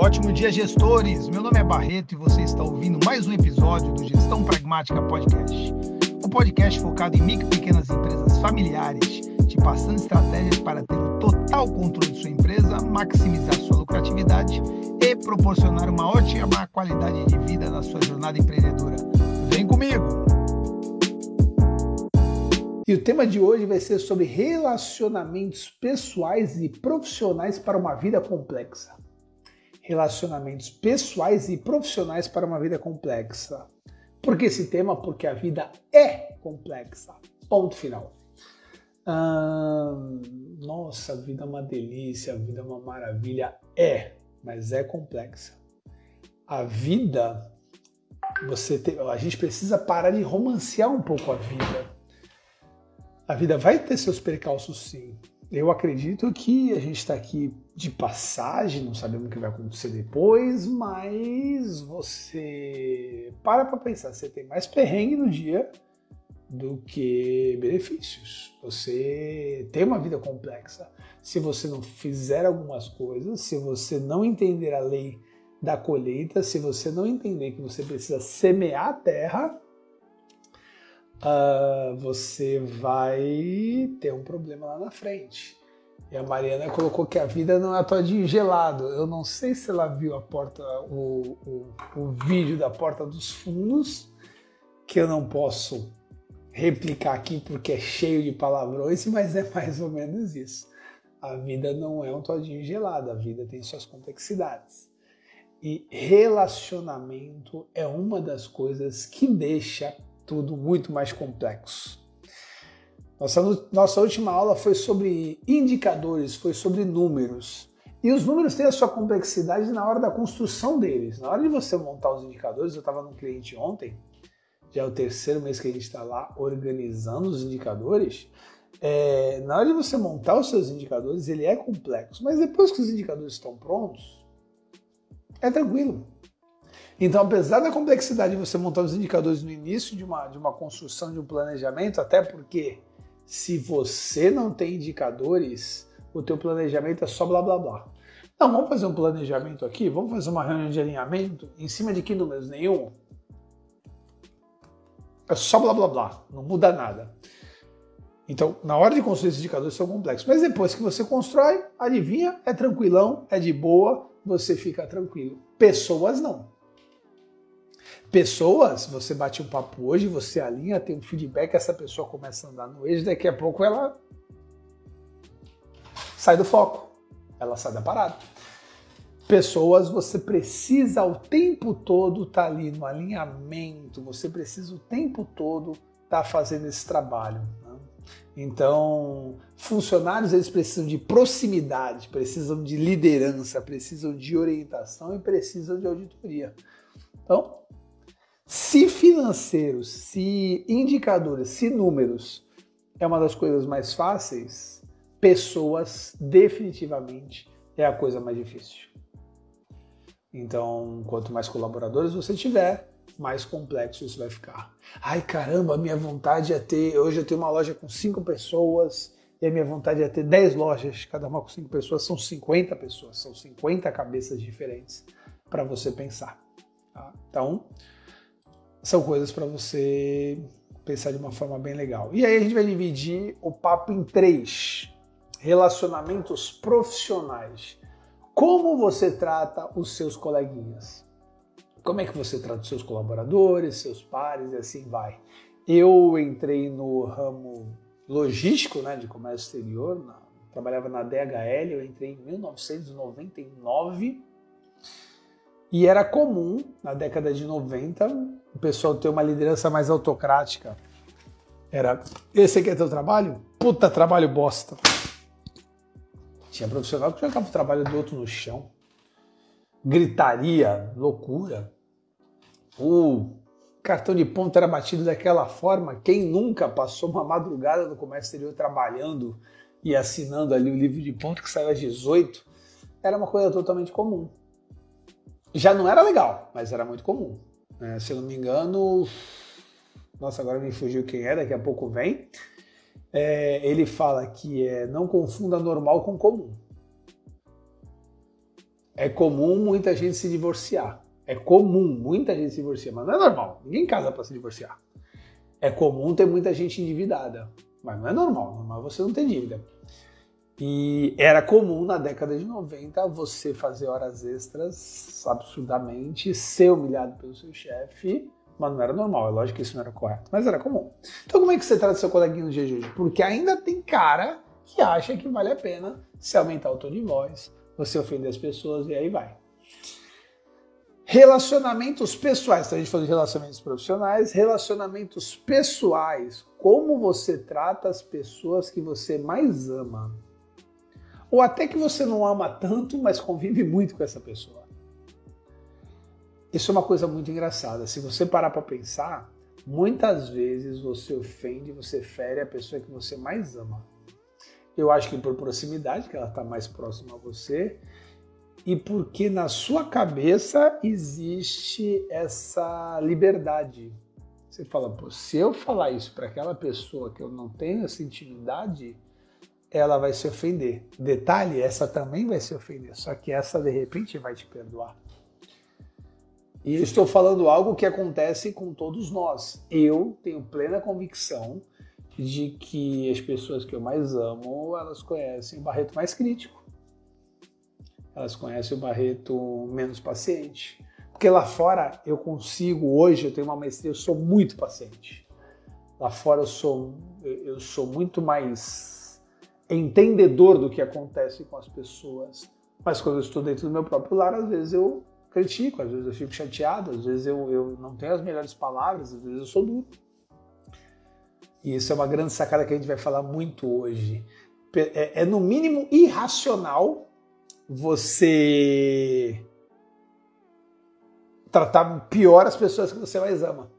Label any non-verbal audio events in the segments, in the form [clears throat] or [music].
Ótimo dia, gestores! Meu nome é Barreto e você está ouvindo mais um episódio do Gestão Pragmática Podcast. Um podcast focado em micro e pequenas empresas familiares, te passando estratégias para ter o total controle de sua empresa, maximizar sua lucratividade e proporcionar uma ótima qualidade de vida na sua jornada empreendedora. Vem comigo! E o tema de hoje vai ser sobre relacionamentos pessoais e profissionais para uma vida complexa relacionamentos pessoais e profissionais para uma vida complexa. Por que esse tema? Porque a vida é complexa. Ponto final. nossa, a vida é uma delícia, a vida é uma maravilha. É, mas é complexa. A vida, você te, a gente precisa parar de romancear um pouco a vida. A vida vai ter seus percalços, sim. Eu acredito que a gente está aqui de passagem, não sabemos o que vai acontecer depois, mas você para para pensar, você tem mais perrengue no dia do que benefícios. Você tem uma vida complexa. Se você não fizer algumas coisas, se você não entender a lei da colheita, se você não entender que você precisa semear a terra, uh, você vai ter um problema lá na frente. E a Mariana colocou que a vida não é todinho gelado. Eu não sei se ela viu a porta, o, o, o vídeo da porta dos fundos, que eu não posso replicar aqui porque é cheio de palavrões, mas é mais ou menos isso. A vida não é um todinho gelado, a vida tem suas complexidades. E relacionamento é uma das coisas que deixa tudo muito mais complexo. Nossa, nossa última aula foi sobre indicadores, foi sobre números. E os números têm a sua complexidade na hora da construção deles. Na hora de você montar os indicadores, eu estava num cliente ontem, já é o terceiro mês que a gente está lá organizando os indicadores. É, na hora de você montar os seus indicadores, ele é complexo, mas depois que os indicadores estão prontos, é tranquilo. Então, apesar da complexidade de você montar os indicadores no início de uma, de uma construção de um planejamento, até porque se você não tem indicadores, o teu planejamento é só blá blá blá. Não, vamos fazer um planejamento aqui, vamos fazer uma reunião de alinhamento em cima de que números? Nenhum. É só blá blá blá, não muda nada. Então, na hora de construir esses indicadores são complexos, mas depois que você constrói, adivinha, é tranquilão, é de boa, você fica tranquilo. Pessoas não. Pessoas, você bate um papo hoje, você alinha, tem um feedback, essa pessoa começa a andar no eixo, daqui a pouco ela sai do foco, ela sai da parada. Pessoas, você precisa o tempo todo estar tá ali no alinhamento, você precisa o tempo todo estar tá fazendo esse trabalho. Né? Então, funcionários eles precisam de proximidade, precisam de liderança, precisam de orientação e precisam de auditoria. Então, se financeiros, se indicadores, se números é uma das coisas mais fáceis, pessoas definitivamente é a coisa mais difícil. Então, quanto mais colaboradores você tiver, mais complexo isso vai ficar. Ai caramba, a minha vontade é ter. Hoje eu tenho uma loja com cinco pessoas e a minha vontade é ter 10 lojas, cada uma com cinco pessoas, são 50 pessoas, são 50 cabeças diferentes para você pensar. Tá? Então, são coisas para você pensar de uma forma bem legal. E aí a gente vai dividir o papo em três: relacionamentos profissionais. Como você trata os seus coleguinhas? Como é que você trata os seus colaboradores, seus pares e assim vai? Eu entrei no ramo logístico, né, de comércio exterior, na, trabalhava na DHL, eu entrei em 1999 e era comum, na década de 90, o pessoal ter uma liderança mais autocrática. Era, esse aqui é teu trabalho? Puta trabalho bosta. Tinha profissional que jogava o trabalho do outro no chão. Gritaria, loucura. O cartão de ponto era batido daquela forma. Quem nunca passou uma madrugada no comércio exterior trabalhando e assinando ali o livro de ponto que saiu às 18? Era uma coisa totalmente comum já não era legal, mas era muito comum. Né? Se eu não me engano, nossa, agora me fugiu quem é, daqui a pouco vem. É, ele fala que é, não confunda normal com comum. É comum muita gente se divorciar. É comum muita gente se divorciar, mas não é normal. Ninguém casa para se divorciar. É comum ter muita gente endividada, mas não é normal. Normal é você não ter dívida. E era comum na década de 90 você fazer horas extras absurdamente, ser humilhado pelo seu chefe, mas não era normal. É lógico que isso não era correto, mas era comum. Então, como é que você trata seu coleguinha no dia de hoje? Porque ainda tem cara que acha que vale a pena se aumentar o tom de voz, você ofender as pessoas e aí vai. Relacionamentos pessoais, então a gente falou de relacionamentos profissionais, relacionamentos pessoais, como você trata as pessoas que você mais ama. Ou até que você não ama tanto, mas convive muito com essa pessoa. Isso é uma coisa muito engraçada. Se você parar para pensar, muitas vezes você ofende, você fere a pessoa que você mais ama. Eu acho que por proximidade, que ela está mais próxima a você, e porque na sua cabeça existe essa liberdade. Você fala, se eu falar isso para aquela pessoa que eu não tenho essa intimidade, ela vai se ofender. Detalhe, essa também vai se ofender, só que essa de repente vai te perdoar. E eu estou falando algo que acontece com todos nós. Eu tenho plena convicção de que as pessoas que eu mais amo, elas conhecem o Barreto mais crítico. Elas conhecem o Barreto menos paciente. Porque lá fora eu consigo, hoje eu tenho uma maestria, eu sou muito paciente. Lá fora eu sou, eu sou muito mais entendedor do que acontece com as pessoas. Mas quando eu estou dentro do meu próprio lar, às vezes eu critico, às vezes eu fico chateado, às vezes eu, eu não tenho as melhores palavras, às vezes eu sou duro. E isso é uma grande sacada que a gente vai falar muito hoje. É, é no mínimo irracional você tratar pior as pessoas que você mais ama.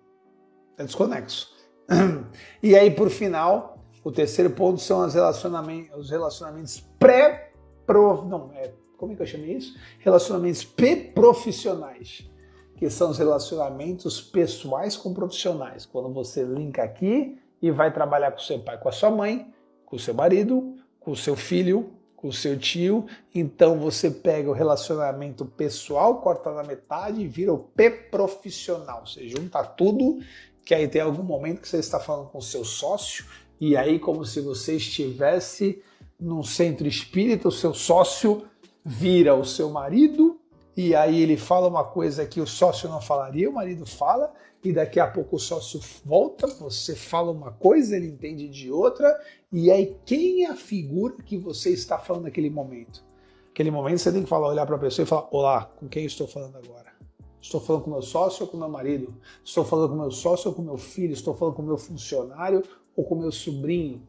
É desconexo. [clears throat] E aí, por final, o terceiro ponto são os relacionamentos, os relacionamentos pré pro não é como é que eu chamei isso? Relacionamentos pré-profissionais, que são os relacionamentos pessoais com profissionais. Quando você linka aqui e vai trabalhar com seu pai, com a sua mãe, com o seu marido, com o seu filho, com o seu tio, então você pega o relacionamento pessoal, corta na metade e vira o P-profissional. Você junta tudo, que aí tem algum momento que você está falando com o seu sócio, e aí, como se você estivesse num centro espírita, o seu sócio vira o seu marido, e aí ele fala uma coisa que o sócio não falaria, o marido fala, e daqui a pouco o sócio volta, você fala uma coisa, ele entende de outra, e aí quem é a figura que você está falando naquele momento? Aquele momento você tem que falar, olhar para a pessoa e falar: Olá, com quem estou falando agora? Estou falando com meu sócio ou com meu marido? Estou falando com meu sócio ou com meu filho? Estou falando com meu funcionário ou com meu sobrinho.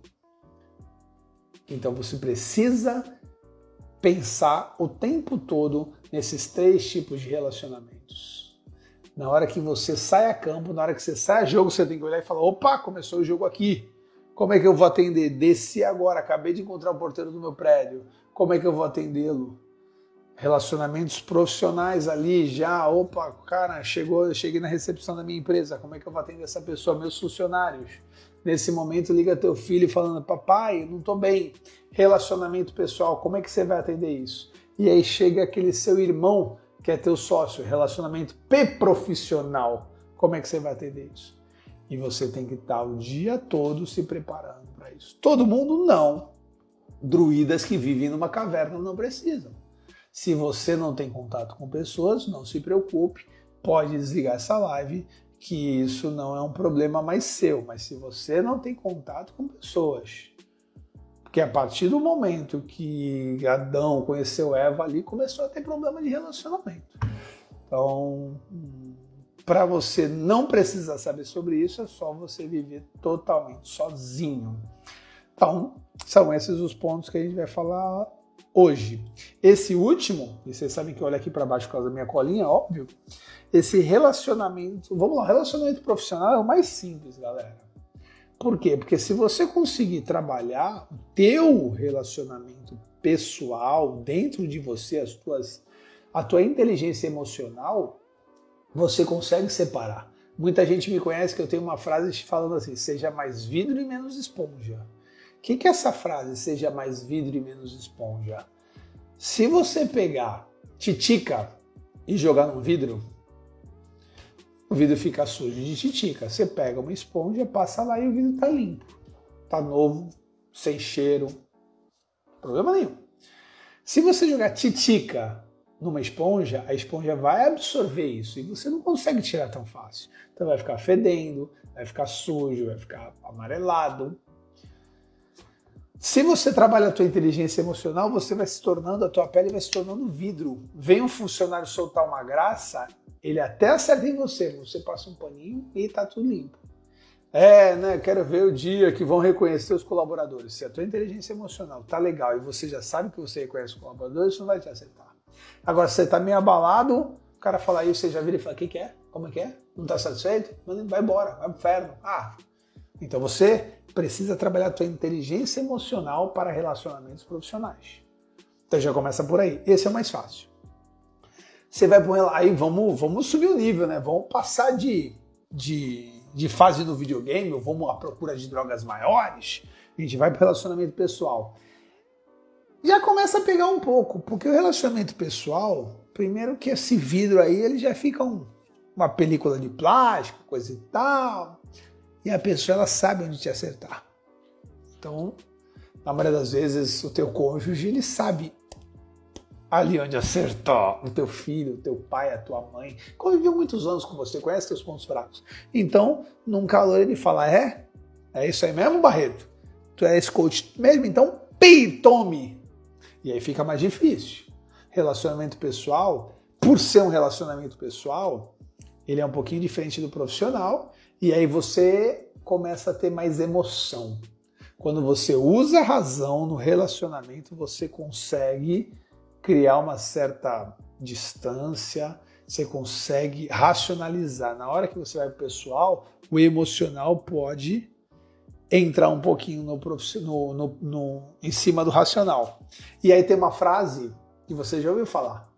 Então você precisa pensar o tempo todo nesses três tipos de relacionamentos. Na hora que você sai a campo, na hora que você sai a jogo, você tem que olhar e falar: opa, começou o jogo aqui. Como é que eu vou atender? Desci agora, acabei de encontrar o porteiro do meu prédio. Como é que eu vou atendê-lo? Relacionamentos profissionais ali já, opa, cara, chegou, cheguei na recepção da minha empresa. Como é que eu vou atender essa pessoa? Meus funcionários Nesse momento, liga teu filho falando: Papai, não estou bem. Relacionamento pessoal, como é que você vai atender isso? E aí chega aquele seu irmão, que é teu sócio, relacionamento P-profissional. Como é que você vai atender isso? E você tem que estar o dia todo se preparando para isso. Todo mundo não. Druidas que vivem numa caverna não precisam. Se você não tem contato com pessoas, não se preocupe, pode desligar essa live que isso não é um problema mais seu, mas se você não tem contato com pessoas, porque a partir do momento que Adão conheceu Eva ali, começou a ter problema de relacionamento. Então, para você não precisar saber sobre isso, é só você viver totalmente sozinho. Então, são esses os pontos que a gente vai falar hoje. Esse último, e vocês sabem que eu olho aqui para baixo por causa da minha colinha, óbvio, esse relacionamento, vamos lá, relacionamento profissional é o mais simples, galera. Por quê? Porque se você conseguir trabalhar o teu relacionamento pessoal dentro de você, as tuas, a tua inteligência emocional, você consegue separar. Muita gente me conhece que eu tenho uma frase falando assim: seja mais vidro e menos esponja. O que, que é essa frase, seja mais vidro e menos esponja? Se você pegar titica e jogar num vidro, o vidro fica sujo de titica. Você pega uma esponja, passa lá e o vidro tá limpo. Tá novo, sem cheiro. Problema nenhum. Se você jogar titica numa esponja, a esponja vai absorver isso e você não consegue tirar tão fácil. Então vai ficar fedendo, vai ficar sujo, vai ficar amarelado. Se você trabalha a tua inteligência emocional, você vai se tornando, a tua pele vai se tornando vidro. Vem um funcionário soltar uma graça, ele até acerta em você, você passa um paninho e tá tudo limpo. É, né? Quero ver o dia que vão reconhecer os colaboradores. Se a tua inteligência emocional tá legal e você já sabe que você reconhece os colaboradores, isso não vai te acertar. Agora, se você tá meio abalado, o cara fala aí, você já vira e fala, o que, que é? Como é que é? Não tá satisfeito? Vai embora, vai pro inferno. Ah, então você precisa trabalhar a tua inteligência emocional para relacionamentos profissionais. Então já começa por aí. Esse é o mais fácil. Você vai para aí vamos, vamos subir o nível, né? Vamos passar de, de, de fase no videogame, ou vamos à procura de drogas maiores. A gente vai para relacionamento pessoal. Já começa a pegar um pouco, porque o relacionamento pessoal, primeiro que esse vidro aí, ele já fica um, uma película de plástico, coisa e tal e a pessoa ela sabe onde te acertar. Então, na maioria das vezes, o teu cônjuge ele sabe ali onde acertar. O teu filho, o teu pai, a tua mãe. Conviveu muitos anos com você, conhece teus pontos fracos. Então, num calor ele fala: É? É isso aí mesmo, Barreto? Tu é esse coach mesmo? Então, pi, tome! E aí fica mais difícil. Relacionamento pessoal, por ser um relacionamento pessoal, ele é um pouquinho diferente do profissional e aí você começa a ter mais emoção. Quando você usa a razão no relacionamento, você consegue criar uma certa distância, você consegue racionalizar. Na hora que você vai para o pessoal, o emocional pode entrar um pouquinho no, no, no, no, em cima do racional. E aí tem uma frase que você já ouviu falar.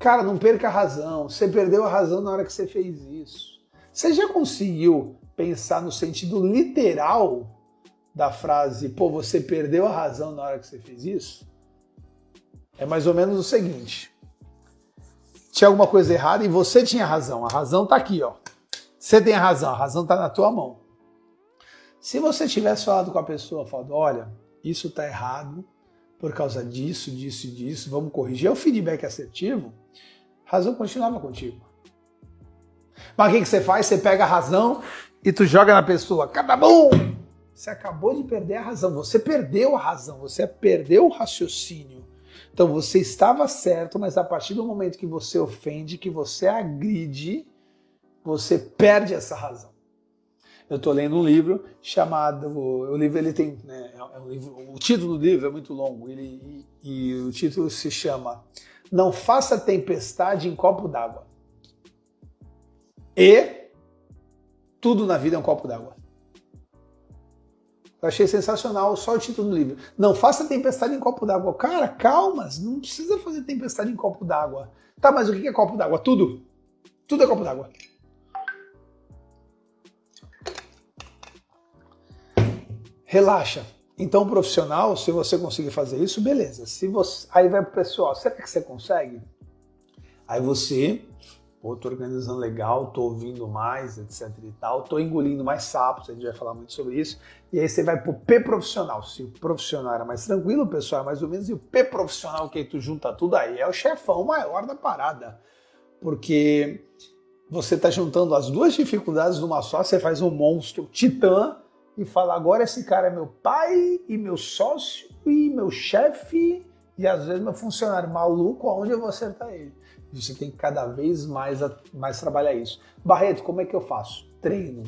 Cara, não perca a razão. Você perdeu a razão na hora que você fez isso. Você já conseguiu pensar no sentido literal da frase, pô, você perdeu a razão na hora que você fez isso? É mais ou menos o seguinte: tinha alguma coisa errada e você tinha razão. A razão tá aqui, ó. Você tem a razão, a razão tá na tua mão. Se você tivesse falado com a pessoa, falado, olha, isso tá errado por causa disso, disso e disso, vamos corrigir, é o feedback assertivo, a razão continuava contigo. Mas o que, você faz? Você pega a razão e tu joga na pessoa. Cadabum! Você acabou de perder a razão. Você perdeu a razão. Você perdeu o raciocínio. Então você estava certo, mas a partir do momento que você ofende, que você agride, você perde essa razão. Eu estou lendo um livro chamado. O livro ele tem. Né, é um livro, o título do livro é muito longo ele, e, e o título se chama Não Faça Tempestade em Copo d'Água. E tudo na vida é um copo d'água. Eu achei sensacional só o título do livro. Não faça tempestade em copo d'água. Cara, calma, não precisa fazer tempestade em copo d'água. Tá, mas o que é copo d'água? Tudo. Tudo é copo d'água. Relaxa. Então, profissional, se você conseguir fazer isso, beleza. Se você, aí vai pro pessoal, será que você consegue? Aí você pô, tô organizando legal, tô ouvindo mais, etc e tal, tô engolindo mais sapos, a gente vai falar muito sobre isso. E aí você vai pro P profissional. Se o profissional era mais tranquilo, o pessoal é mais ou menos, e o P profissional, que tu junta tudo aí, é o chefão maior da parada. Porque você tá juntando as duas dificuldades numa só, você faz um monstro titã e fala, agora esse cara é meu pai e meu sócio e meu chefe e às vezes meu funcionário maluco, aonde eu vou acertar ele? Você tem que cada vez mais, mais trabalhar isso. Barreto, como é que eu faço? Treino.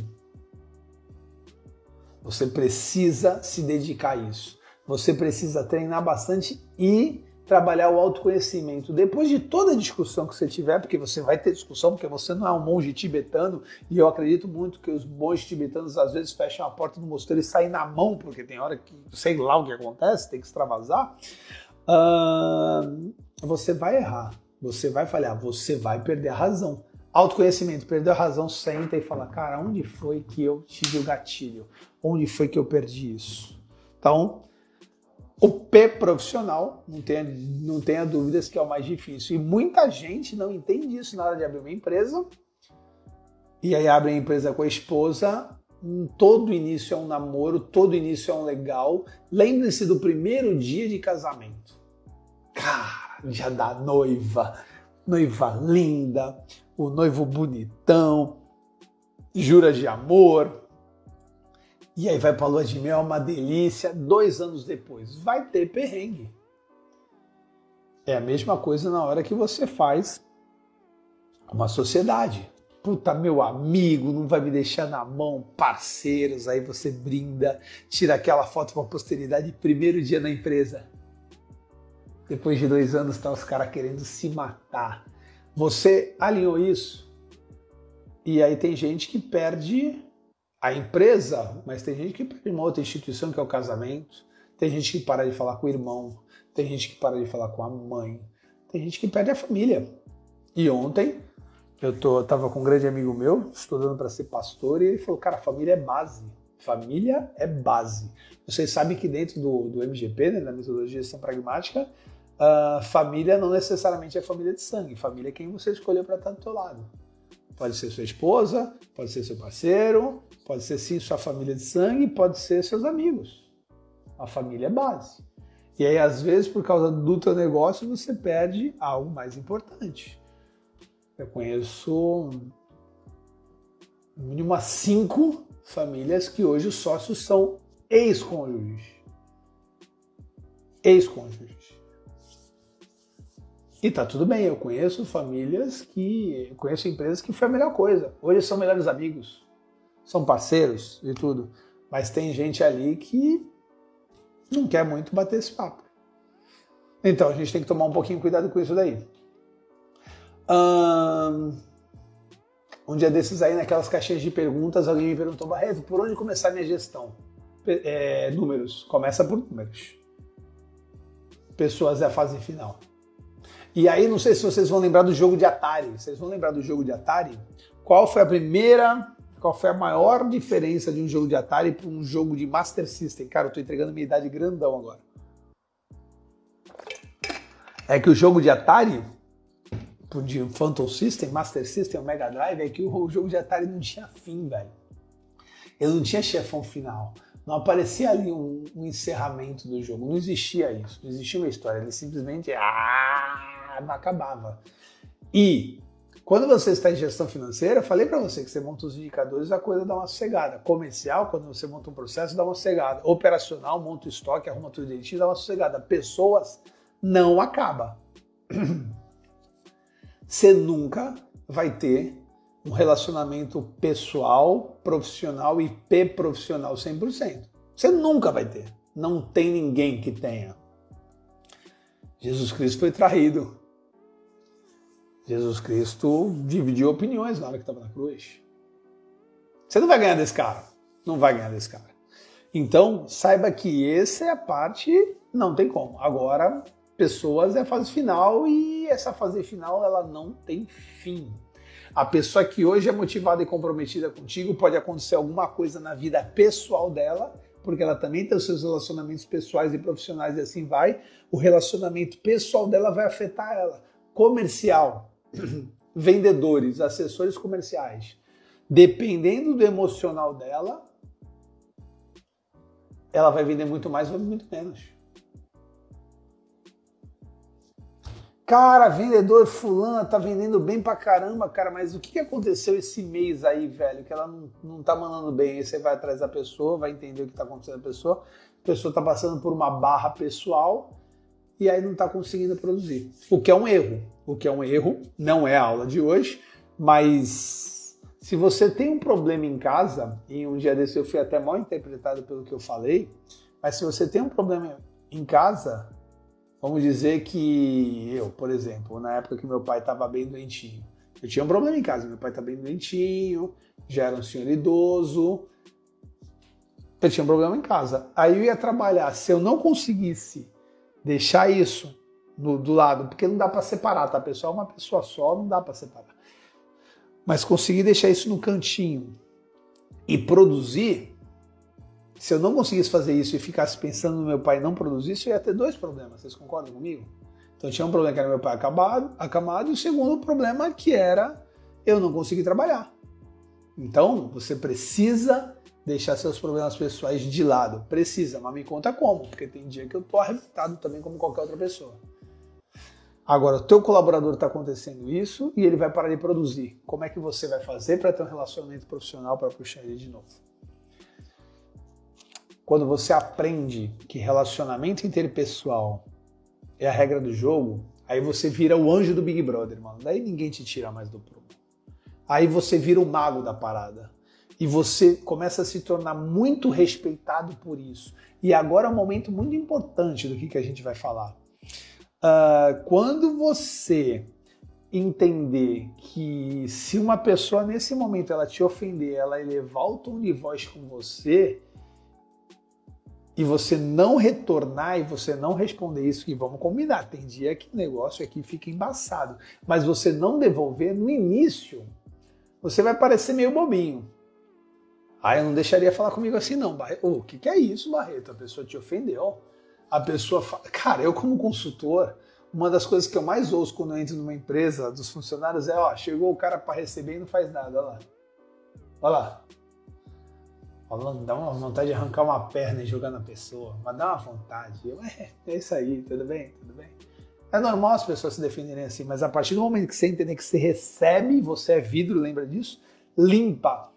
Você precisa se dedicar a isso. Você precisa treinar bastante e trabalhar o autoconhecimento. Depois de toda a discussão que você tiver, porque você vai ter discussão, porque você não é um monge tibetano, e eu acredito muito que os monges tibetanos às vezes fecham a porta do mosteiro e saem na mão, porque tem hora que sei lá o que acontece, tem que extravasar. Uh, você vai errar. Você vai falhar, você vai perder a razão. Autoconhecimento, perdeu a razão, senta e fala, cara, onde foi que eu tive o gatilho? Onde foi que eu perdi isso? Então, O P profissional, não tenha, não tenha dúvidas que é o mais difícil. E muita gente não entende isso na hora de abrir uma empresa. E aí abre a empresa com a esposa. Todo início é um namoro, todo início é um legal. Lembre-se do primeiro dia de casamento. Cara, já dá noiva, noiva linda, o noivo bonitão, jura de amor, e aí vai para a lua de mel, uma delícia. Dois anos depois, vai ter perrengue. É a mesma coisa na hora que você faz uma sociedade. Puta, meu amigo, não vai me deixar na mão, parceiros, aí você brinda, tira aquela foto para a posteridade, primeiro dia na empresa. Depois de dois anos, tá os caras querendo se matar. Você alinhou isso? E aí tem gente que perde a empresa, mas tem gente que perde uma outra instituição que é o casamento, tem gente que para de falar com o irmão, tem gente que para de falar com a mãe, tem gente que perde a família. E ontem eu tô, tava com um grande amigo meu, estudando para ser pastor, e ele falou: Cara, família é base. Família é base. Vocês sabem que dentro do, do MGP, né, da metodologia de gestão pragmática, uh, família não necessariamente é família de sangue. Família é quem você escolheu para estar do teu lado. Pode ser sua esposa, pode ser seu parceiro, pode ser sim sua família de sangue, pode ser seus amigos. A família é base. E aí, às vezes, por causa do teu negócio, você perde algo mais importante. Eu conheço mínimo cinco famílias que hoje os sócios são ex-cônjuges. Ex-cônjuges. E tá tudo bem, eu conheço famílias que. Conheço empresas que foi a melhor coisa. Hoje são melhores amigos, são parceiros e tudo. Mas tem gente ali que não quer muito bater esse papo. Então a gente tem que tomar um pouquinho cuidado com isso daí. Um dia desses aí, naquelas caixinhas de perguntas, alguém me perguntou, Barreto, por onde começar minha gestão? É, números. Começa por números. Pessoas é a fase final. E aí, não sei se vocês vão lembrar do jogo de Atari. Vocês vão lembrar do jogo de Atari? Qual foi a primeira, qual foi a maior diferença de um jogo de Atari para um jogo de Master System? Cara, eu tô entregando minha idade grandão agora. É que o jogo de Atari, de Phantom System, Master System, Mega Drive, é que o jogo de Atari não tinha fim, velho. Ele não tinha chefão final. Não aparecia ali um, um encerramento do jogo. Não existia isso. Não existia uma história. Ele simplesmente. Ah, acabava. E quando você está em gestão financeira, falei para você que você monta os indicadores, a coisa dá uma sossegada. Comercial, quando você monta um processo, dá uma sossegada. Operacional, monta o estoque, arruma tudo direitinho, dá uma sossegada. Pessoas, não acaba. [clears throat] Você nunca vai ter um relacionamento pessoal, profissional e P-profissional 100%. Você nunca vai ter. Não tem ninguém que tenha. Jesus Cristo foi traído. Jesus Cristo dividiu opiniões na hora que estava na cruz. Você não vai ganhar desse cara. Não vai ganhar desse cara. Então, saiba que essa é a parte, não tem como. Agora, pessoas é a fase final e essa fase final ela não tem fim. A pessoa que hoje é motivada e comprometida contigo pode acontecer alguma coisa na vida pessoal dela, porque ela também tem os seus relacionamentos pessoais e profissionais e assim vai. O relacionamento pessoal dela vai afetar ela. Comercial, [clears throat] vendedores, assessores comerciais, dependendo do emocional dela, ela vai vender muito mais ou muito menos. Cara, vendedor fulana tá vendendo bem pra caramba, cara, mas o que aconteceu esse mês aí, velho? Que ela não, não tá mandando bem. Aí você vai atrás da pessoa, vai entender o que tá acontecendo com a pessoa. A pessoa tá passando por uma barra pessoal e aí não tá conseguindo produzir. O que é um erro o que é um erro, não é a aula de hoje, mas se você tem um problema em casa, e um dia desse eu fui até mal interpretado pelo que eu falei, mas se você tem um problema em casa, vamos dizer que eu, por exemplo, na época que meu pai estava bem doentinho, eu tinha um problema em casa, meu pai está bem doentinho, já era um senhor idoso, eu tinha um problema em casa. Aí eu ia trabalhar, se eu não conseguisse deixar isso no, do lado, porque não dá para separar, tá, pessoal? Uma pessoa só, não dá para separar. Mas conseguir deixar isso no cantinho e produzir, Se eu não conseguisse fazer isso e ficasse pensando no meu pai não produzir isso, ia ter dois problemas. Vocês concordam comigo? Então tinha um problema que era meu pai acabado, acamado, e o segundo problema que era eu não conseguir trabalhar. Então você precisa deixar seus problemas pessoais de lado. Precisa, mas me conta como, porque tem dia que eu tô arrebentado também como qualquer outra pessoa. Agora, o teu colaborador está acontecendo isso e ele vai parar de produzir. Como é que você vai fazer para ter um relacionamento profissional para puxar ele de novo? Quando você aprende que relacionamento interpessoal é a regra do jogo, aí você vira o anjo do Big Brother, mano. Daí ninguém te tira mais do prumo. Aí você vira o mago da parada. E você começa a se tornar muito respeitado por isso. E agora é um momento muito importante do que, que a gente vai falar. Uh, quando você entender que se uma pessoa nesse momento ela te ofender, ela elevar o tom de voz com você, e você não retornar e você não responder isso, que vamos combinar, tem dia que o negócio aqui fica embaçado, mas você não devolver no início, você vai parecer meio bobinho. Ah, eu não deixaria falar comigo assim não, Barreto. O que, que é isso, Barreto? A pessoa te ofendeu. A pessoa fala... Cara, eu como consultor, uma das coisas que eu mais ouço quando eu entro numa empresa dos funcionários é, ó, chegou o cara para receber e não faz nada, olha lá. Olha lá. Falando, dá uma vontade de arrancar uma perna e jogar na pessoa, mas dá uma vontade. Eu, é, é isso aí, tudo bem, tudo bem. É normal as pessoas se defenderem assim, mas a partir do momento que você entender que você recebe, você é vidro, lembra disso? Limpa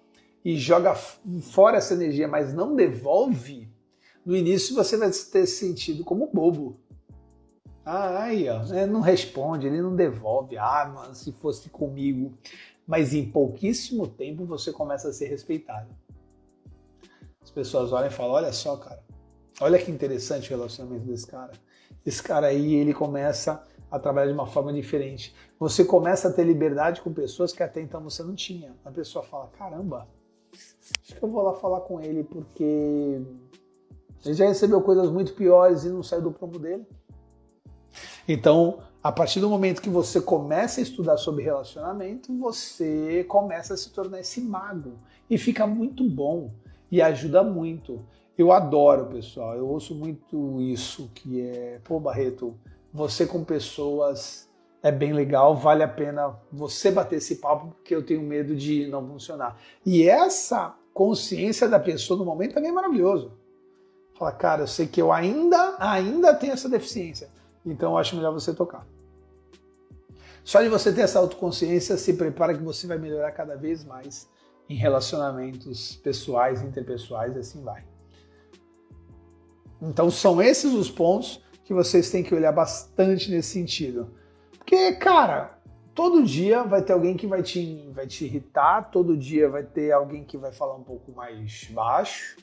e joga fora essa energia, mas não devolve, no início você vai ter sentido como bobo. Ah, aí, ó, né, não responde, ele não devolve. Ah, mano, se fosse comigo. Mas em pouquíssimo tempo você começa a ser respeitado pessoas olham e falam: olha só, cara, olha que interessante o relacionamento desse cara. Esse cara aí, ele começa a trabalhar de uma forma diferente. Você começa a ter liberdade com pessoas que até então você não tinha. A pessoa fala: caramba, acho que eu vou lá falar com ele porque ele já recebeu coisas muito piores e não saiu do prumo dele. Então, a partir do momento que você começa a estudar sobre relacionamento, você começa a se tornar esse mago e fica muito bom e ajuda muito. Eu adoro, pessoal, eu ouço muito isso, que é, pô, Barreto, você com pessoas é bem legal, vale a pena você bater esse papo, porque eu tenho medo de não funcionar. E essa consciência da pessoa no momento também é maravilhoso. Fala, cara, eu sei que eu ainda, ainda tenho essa deficiência, então eu acho melhor você tocar. Só de você ter essa autoconsciência, se prepara que você vai melhorar cada vez mais em relacionamentos pessoais, interpessoais e assim vai. Então são esses os pontos que vocês têm que olhar bastante nesse sentido. Porque, cara, todo dia vai ter alguém que vai te, vai te irritar, todo dia vai ter alguém que vai falar um pouco mais baixo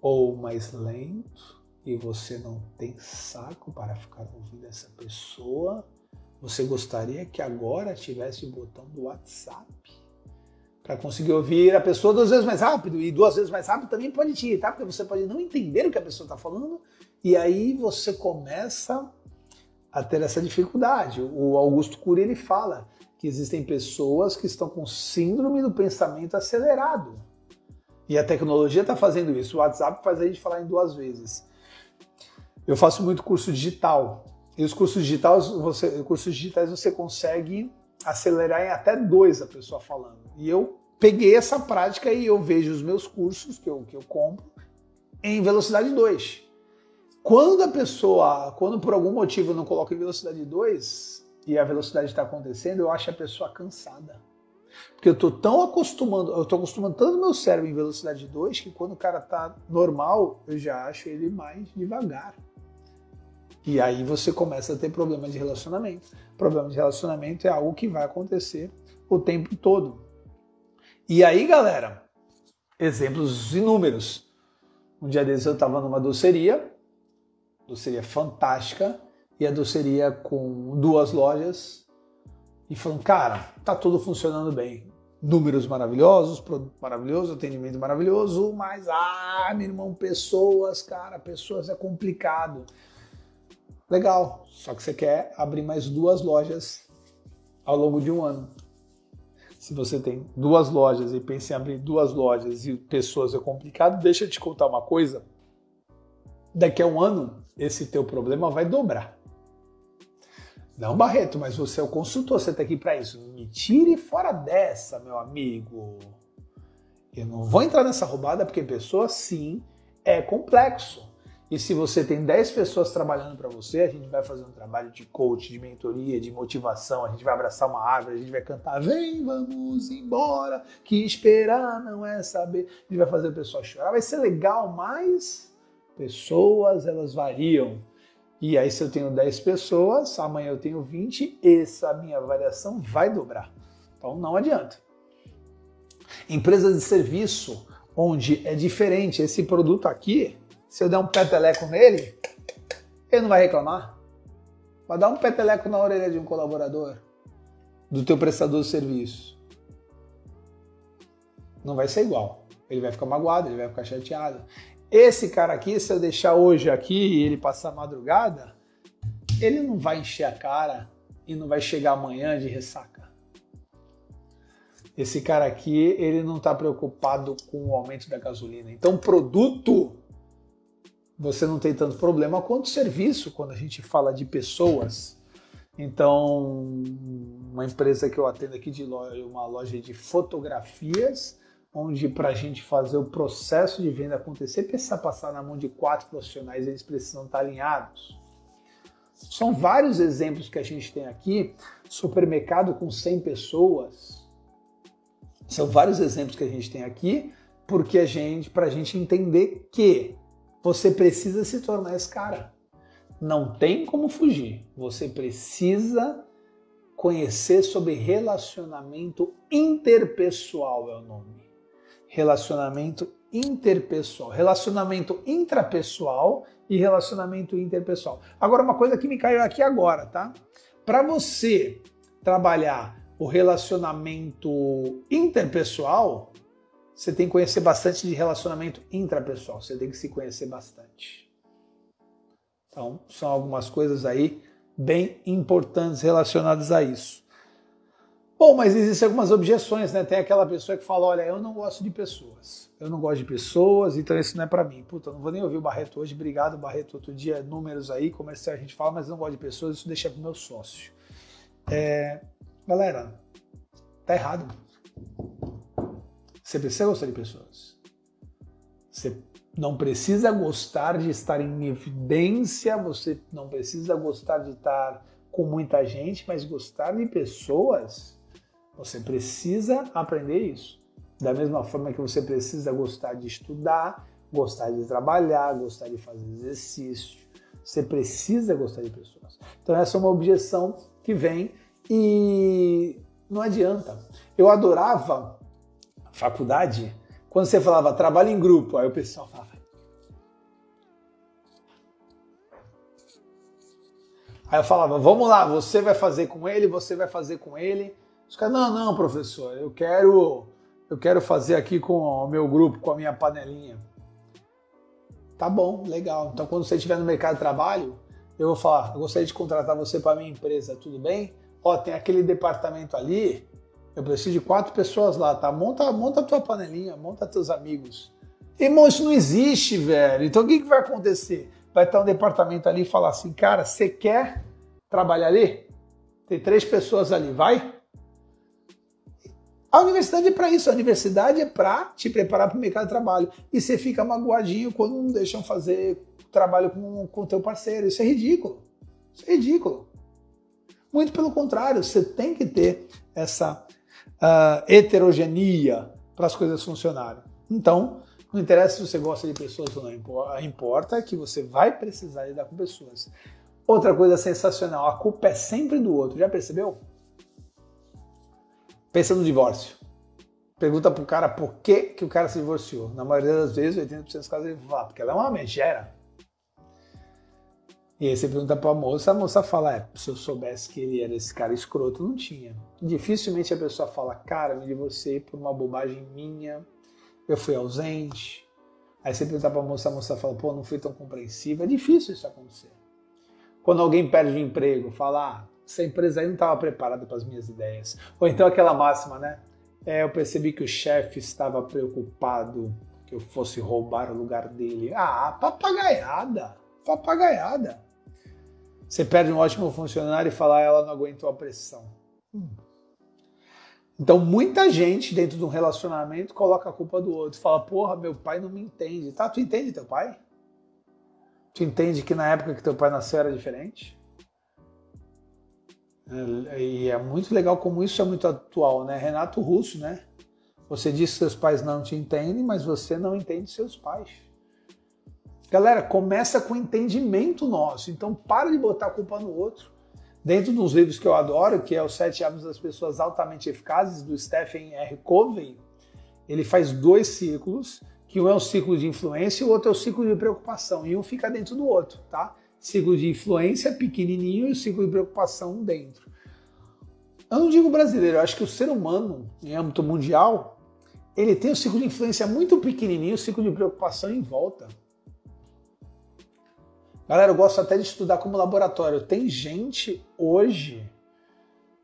ou mais lento e você não tem saco para ficar ouvindo essa pessoa. Você gostaria que agora tivesse o botão do WhatsApp para conseguir ouvir a pessoa duas vezes mais rápido. E duas vezes mais rápido também pode te irritar, porque você pode não entender o que a pessoa está falando, e aí você começa a ter essa dificuldade. O Augusto Cury ele fala que existem pessoas que estão com síndrome do pensamento acelerado. E a tecnologia está fazendo isso. O WhatsApp faz a gente falar em duas vezes. Eu faço muito curso digital. E os cursos digitais, você, cursos digitais você consegue acelerar em até dois a pessoa falando. E eu peguei essa prática e eu vejo os meus cursos que eu, que eu compro em velocidade 2. Quando a pessoa, quando por algum motivo eu não coloco em velocidade 2 e a velocidade está acontecendo, eu acho a pessoa cansada. Porque eu estou tão acostumando, eu estou acostumando tanto meu cérebro em velocidade 2 que quando o cara está normal, eu já acho ele mais devagar. E aí você começa a ter problema de relacionamento. Problema de relacionamento é algo que vai acontecer o tempo todo. E aí, galera, exemplos inúmeros. Um dia desses eu estava numa doceria, doceria fantástica, e a doceria com duas lojas, e falando, cara, tá tudo funcionando bem. Números maravilhosos, produto maravilhoso, atendimento maravilhoso, mas, ah, meu irmão, pessoas, cara, pessoas é complicado. Legal, só que você quer abrir mais duas lojas ao longo de um ano. Se você tem duas lojas e pensa em abrir duas lojas e pessoas é complicado, deixa eu te contar uma coisa. Daqui a um ano, esse teu problema vai dobrar. Não, Barreto, mas você é o consultor, você está aqui para isso. Me tire fora dessa, meu amigo. Eu não vou entrar nessa roubada porque pessoa sim é complexo. E se você tem 10 pessoas trabalhando para você, a gente vai fazer um trabalho de coach, de mentoria, de motivação, a gente vai abraçar uma árvore, a gente vai cantar, vem, vamos embora, que esperar não é saber. A gente vai fazer o pessoal chorar, vai ser legal, mas pessoas, elas variam. E aí se eu tenho 10 pessoas, amanhã eu tenho 20, essa minha variação vai dobrar. Então não adianta. Empresas de serviço, onde é diferente, esse produto aqui, se eu der um peteleco nele, ele não vai reclamar. Vai dar um peteleco na orelha de um colaborador, do teu prestador de serviço. Não vai ser igual. Ele vai ficar magoado, ele vai ficar chateado. Esse cara aqui, se eu deixar hoje aqui e ele passar a madrugada, ele não vai encher a cara e não vai chegar amanhã de ressaca. Esse cara aqui, ele não está preocupado com o aumento da gasolina. Então, produto você não tem tanto problema quanto serviço quando a gente fala de pessoas. Então, uma empresa que eu atendo aqui de loja, uma loja de fotografias, onde para a gente fazer o processo de venda acontecer, precisa passar na mão de quatro profissionais, eles precisam estar alinhados. São vários exemplos que a gente tem aqui, supermercado com 100 pessoas. São vários exemplos que a gente tem aqui, porque a gente, para a gente entender que você precisa se tornar esse cara. Não tem como fugir. Você precisa conhecer sobre relacionamento interpessoal é o nome. Relacionamento interpessoal, relacionamento intrapessoal e relacionamento interpessoal. Agora uma coisa que me caiu aqui agora, tá? Para você trabalhar o relacionamento interpessoal, você tem que conhecer bastante de relacionamento intrapessoal, você tem que se conhecer bastante. Então, são algumas coisas aí bem importantes relacionadas a isso. Bom, mas existem algumas objeções, né? Tem aquela pessoa que fala: olha, eu não gosto de pessoas. Eu não gosto de pessoas, então isso não é para mim. Puta, não vou nem ouvir o Barreto hoje. Obrigado, Barreto. Outro dia, números aí, comercial a gente fala, mas eu não gosto de pessoas, isso deixa pro meu sócio. É... Galera, tá errado. Você precisa gostar de pessoas. Você não precisa gostar de estar em evidência, você não precisa gostar de estar com muita gente, mas gostar de pessoas, você precisa aprender isso. Da mesma forma que você precisa gostar de estudar, gostar de trabalhar, gostar de fazer exercício. Você precisa gostar de pessoas. Então, essa é uma objeção que vem e não adianta. Eu adorava faculdade, quando você falava trabalho em grupo, aí o pessoal falava. Aí eu falava, vamos lá, você vai fazer com ele, você vai fazer com ele. Os caras, não, não, professor, eu quero, eu quero fazer aqui com o meu grupo, com a minha panelinha. Tá bom, legal. Então quando você estiver no mercado de trabalho, eu vou falar, eu gostaria de contratar você para minha empresa, tudo bem? Ó, tem aquele departamento ali, eu preciso de quatro pessoas lá, tá? Monta, monta a tua panelinha, monta teus amigos. Irmão, isso não existe, velho. Então o que, que vai acontecer? Vai estar um departamento ali e falar assim, cara, você quer trabalhar ali? Tem três pessoas ali, vai? A universidade é para isso, a universidade é para te preparar para o mercado de trabalho. E você fica magoadinho quando não deixam fazer trabalho com o teu parceiro. Isso é ridículo. Isso é ridículo. Muito pelo contrário, você tem que ter essa uh, heterogeneia para as coisas funcionarem. Então, não interessa se você gosta de pessoas ou não, importa que você vai precisar lidar com pessoas. Outra coisa sensacional, a culpa é sempre do outro, já percebeu? Pensa no divórcio. Pergunta pro cara por que, que o cara se divorciou. Na maioria das vezes, 80% dos casos ele fala, porque ela é uma megera. E aí você pergunta pra moça, a moça fala, é, se eu soubesse que ele era esse cara escroto, não tinha. Dificilmente a pessoa fala, cara, me divorciei por uma bobagem minha, eu fui ausente. Aí você pergunta pra moça, a moça fala, pô, não fui tão compreensiva. É difícil isso acontecer. Quando alguém perde o emprego, fala, ah, essa empresa aí não estava preparada para as minhas ideias. Ou então aquela máxima, né? É, eu percebi que o chefe estava preocupado que eu fosse roubar o lugar dele. Ah, papagaiada! Papagaiada! Você perde um ótimo funcionário e fala, ah, ela não aguentou a pressão. Hum. Então, muita gente dentro de um relacionamento coloca a culpa do outro. Fala, porra, meu pai não me entende. Tá, tu entende teu pai? Tu entende que na época que teu pai nasceu era diferente? É, e é muito legal como isso é muito atual, né? Renato Russo, né? Você diz que seus pais não te entendem, mas você não entende seus pais. Galera, começa com entendimento nosso. Então, para de botar a culpa no outro. Dentro dos livros que eu adoro, que é Os Sete Hábitos das Pessoas Altamente Eficazes, do Stephen R. Covey, ele faz dois ciclos, que um é o ciclo de influência e o outro é o ciclo de preocupação. E um fica dentro do outro, tá? Ciclo de influência pequenininho e o ciclo de preocupação dentro. Eu não digo brasileiro, eu acho que o ser humano, em âmbito mundial, ele tem o ciclo de influência muito pequenininho, o ciclo de preocupação em volta. Galera, eu gosto até de estudar como laboratório. Tem gente hoje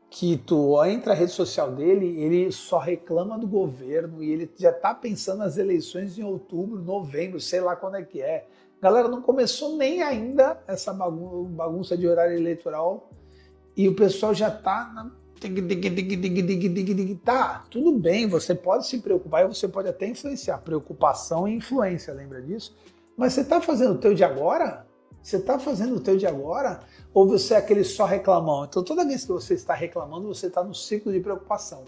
que tu entra na rede social dele, ele só reclama do governo e ele já tá pensando nas eleições em outubro, novembro, sei lá quando é que é. Galera, não começou nem ainda essa bagunça de horário eleitoral e o pessoal já tá na... Tá, tudo bem, você pode se preocupar e você pode até influenciar. Preocupação e influência, lembra disso? Mas você tá fazendo o teu de agora? Você está fazendo o teu de agora ou você é aquele só reclamão? Então toda vez que você está reclamando, você está no ciclo de preocupação.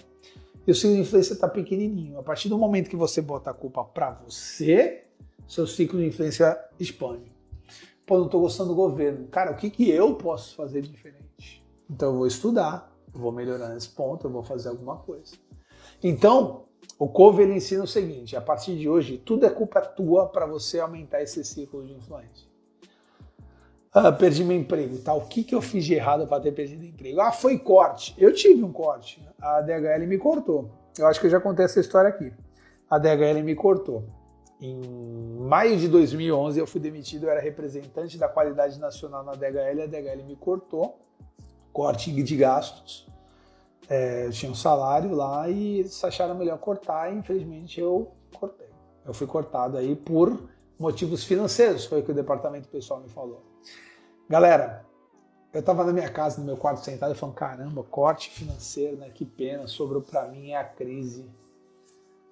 E o ciclo de influência está pequenininho. A partir do momento que você bota a culpa para você, seu ciclo de influência expande. Pô, não estou gostando do governo. Cara, o que, que eu posso fazer diferente? Então eu vou estudar, eu vou melhorar nesse ponto, eu vou fazer alguma coisa. Então, o Cove ele ensina o seguinte: a partir de hoje, tudo é culpa tua para você aumentar esse ciclo de influência. Ah, perdi meu emprego, tá? O que, que eu fiz de errado para ter perdido emprego? Ah, foi corte. Eu tive um corte. A DHL me cortou. Eu acho que eu já contei essa história aqui. A DHL me cortou. Em maio de 2011 eu fui demitido, eu era representante da qualidade nacional na DHL, a DHL me cortou, corte de gastos. É, eu tinha um salário lá e eles acharam melhor cortar e infelizmente eu cortei. Eu fui cortado aí por motivos financeiros, foi o que o departamento pessoal me falou. Galera, eu tava na minha casa, no meu quarto sentado, falando, caramba, corte financeiro, né? Que pena, sobrou para mim é a crise.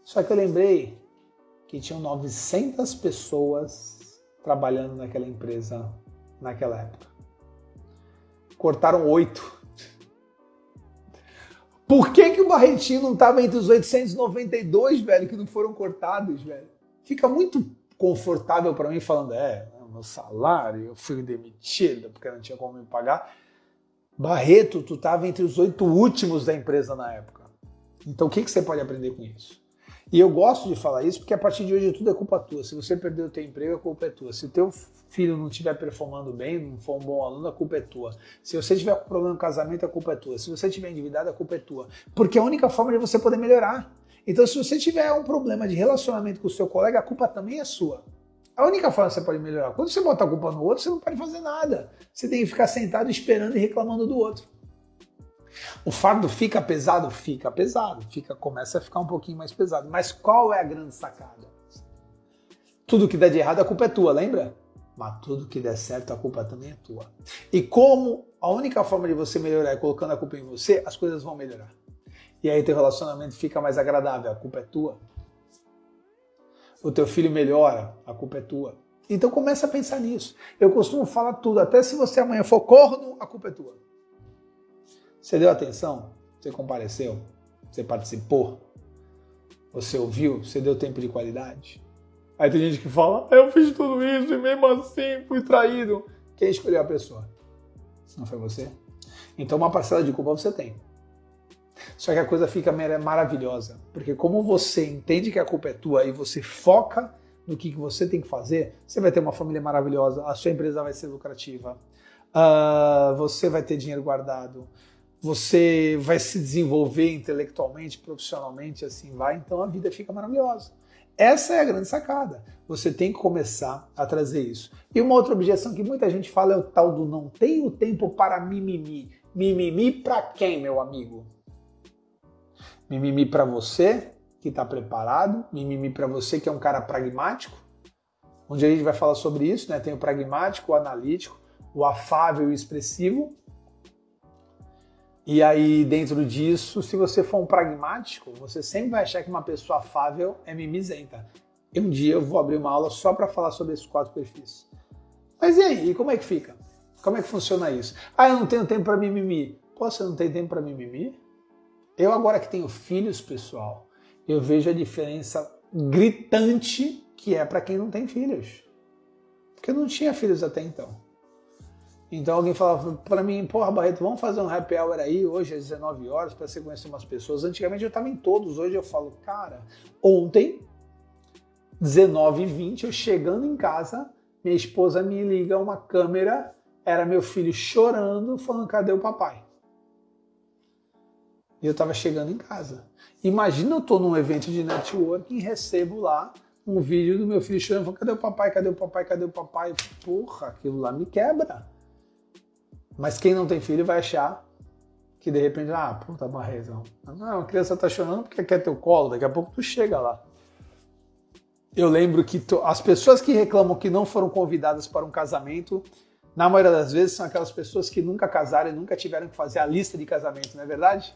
Só que eu lembrei que tinham 900 pessoas trabalhando naquela empresa naquela época. Cortaram oito. Por que, que o Barretinho não estava entre os 892, velho, que não foram cortados, velho? Fica muito confortável para mim falando, é, meu salário, eu fui demitido porque não tinha como me pagar. Barreto, tu estava entre os oito últimos da empresa na época. Então o que, que você pode aprender com isso? E eu gosto de falar isso porque a partir de hoje tudo é culpa tua. Se você perdeu o teu emprego, a culpa é tua. Se o teu filho não estiver performando bem, não for um bom aluno, a culpa é tua. Se você tiver com problema no casamento, a culpa é tua. Se você tiver endividado, a culpa é tua. Porque é a única forma de você poder melhorar. Então, se você tiver um problema de relacionamento com o seu colega, a culpa também é sua. A única forma que você pode melhorar, quando você bota a culpa no outro, você não pode fazer nada. Você tem que ficar sentado esperando e reclamando do outro. O fardo fica pesado? Fica pesado. Fica, começa a ficar um pouquinho mais pesado. Mas qual é a grande sacada? Tudo que der de errado, a culpa é tua, lembra? Mas tudo que der certo, a culpa também é tua. E como a única forma de você melhorar é colocando a culpa em você, as coisas vão melhorar. E aí teu relacionamento fica mais agradável, a culpa é tua o teu filho melhora, a culpa é tua. Então começa a pensar nisso. Eu costumo falar tudo, até se você amanhã for corno, a culpa é tua. Você deu atenção? Você compareceu? Você participou? Você ouviu? Você deu tempo de qualidade? Aí tem gente que fala, eu fiz tudo isso e mesmo assim fui traído. Quem escolheu a pessoa? Não foi você? Então uma parcela de culpa você tem. Só que a coisa fica maravilhosa, porque como você entende que a culpa é tua e você foca no que você tem que fazer, você vai ter uma família maravilhosa, a sua empresa vai ser lucrativa, uh, você vai ter dinheiro guardado, você vai se desenvolver intelectualmente, profissionalmente, assim vai, então a vida fica maravilhosa. Essa é a grande sacada. Você tem que começar a trazer isso. E uma outra objeção que muita gente fala é o tal do não tenho tempo para mimimi. Mimimi para quem, meu amigo? Mimimi para você que está preparado, mimimi para você que é um cara pragmático, onde a gente vai falar sobre isso, né? Tem o pragmático, o analítico, o afável e o expressivo. E aí, dentro disso, se você for um pragmático, você sempre vai achar que uma pessoa afável é mimizenta. E um dia eu vou abrir uma aula só para falar sobre esses quatro perfis. Mas e aí, e como é que fica? Como é que funciona isso? Ah, eu não tenho tempo para mimimi. Pô, você não tem tempo para mimimi? Eu agora que tenho filhos, pessoal, eu vejo a diferença gritante que é para quem não tem filhos. Porque eu não tinha filhos até então. Então alguém falava para mim, porra, Barreto, vamos fazer um happy hour aí hoje às 19 horas para você conhecer umas pessoas. Antigamente eu estava em todos, hoje eu falo, cara, ontem, 19 h 20 eu chegando em casa, minha esposa me liga uma câmera, era meu filho chorando, falando, cadê o papai? E eu estava chegando em casa. Imagina eu estou num evento de networking e recebo lá um vídeo do meu filho chorando, falando, cadê o papai, cadê o papai, cadê o papai? Porra, aquilo lá me quebra. Mas quem não tem filho vai achar que de repente, ah, puta barrezão. Não, a criança tá chorando porque quer teu colo, daqui a pouco tu chega lá. Eu lembro que tu, as pessoas que reclamam que não foram convidadas para um casamento, na maioria das vezes são aquelas pessoas que nunca casaram e nunca tiveram que fazer a lista de casamento, não é verdade?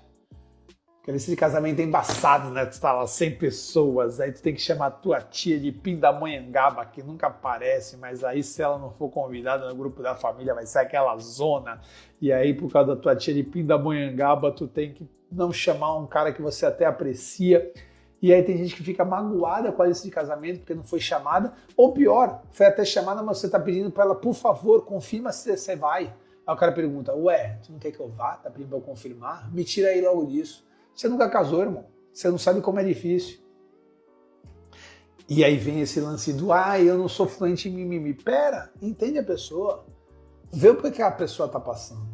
Aquele de casamento é embaçado, né? Tu tá lá 100 pessoas, aí tu tem que chamar a tua tia de Pindamonhangaba, que nunca aparece, mas aí se ela não for convidada no grupo da família, vai ser aquela zona. E aí, por causa da tua tia de Pindamonhangaba, tu tem que não chamar um cara que você até aprecia. E aí tem gente que fica magoada com a lista de casamento porque não foi chamada. Ou pior, foi até chamada, mas você tá pedindo para ela, por favor, confirma se você vai. Aí o cara pergunta, ué, tu não quer que eu vá? Tá pedindo pra eu confirmar? Me tira aí logo disso. Você nunca casou, irmão. Você não sabe como é difícil. E aí vem esse lance do, ah, eu não sou fluente em mimimi. Pera, entende a pessoa. Vê o que a pessoa está passando.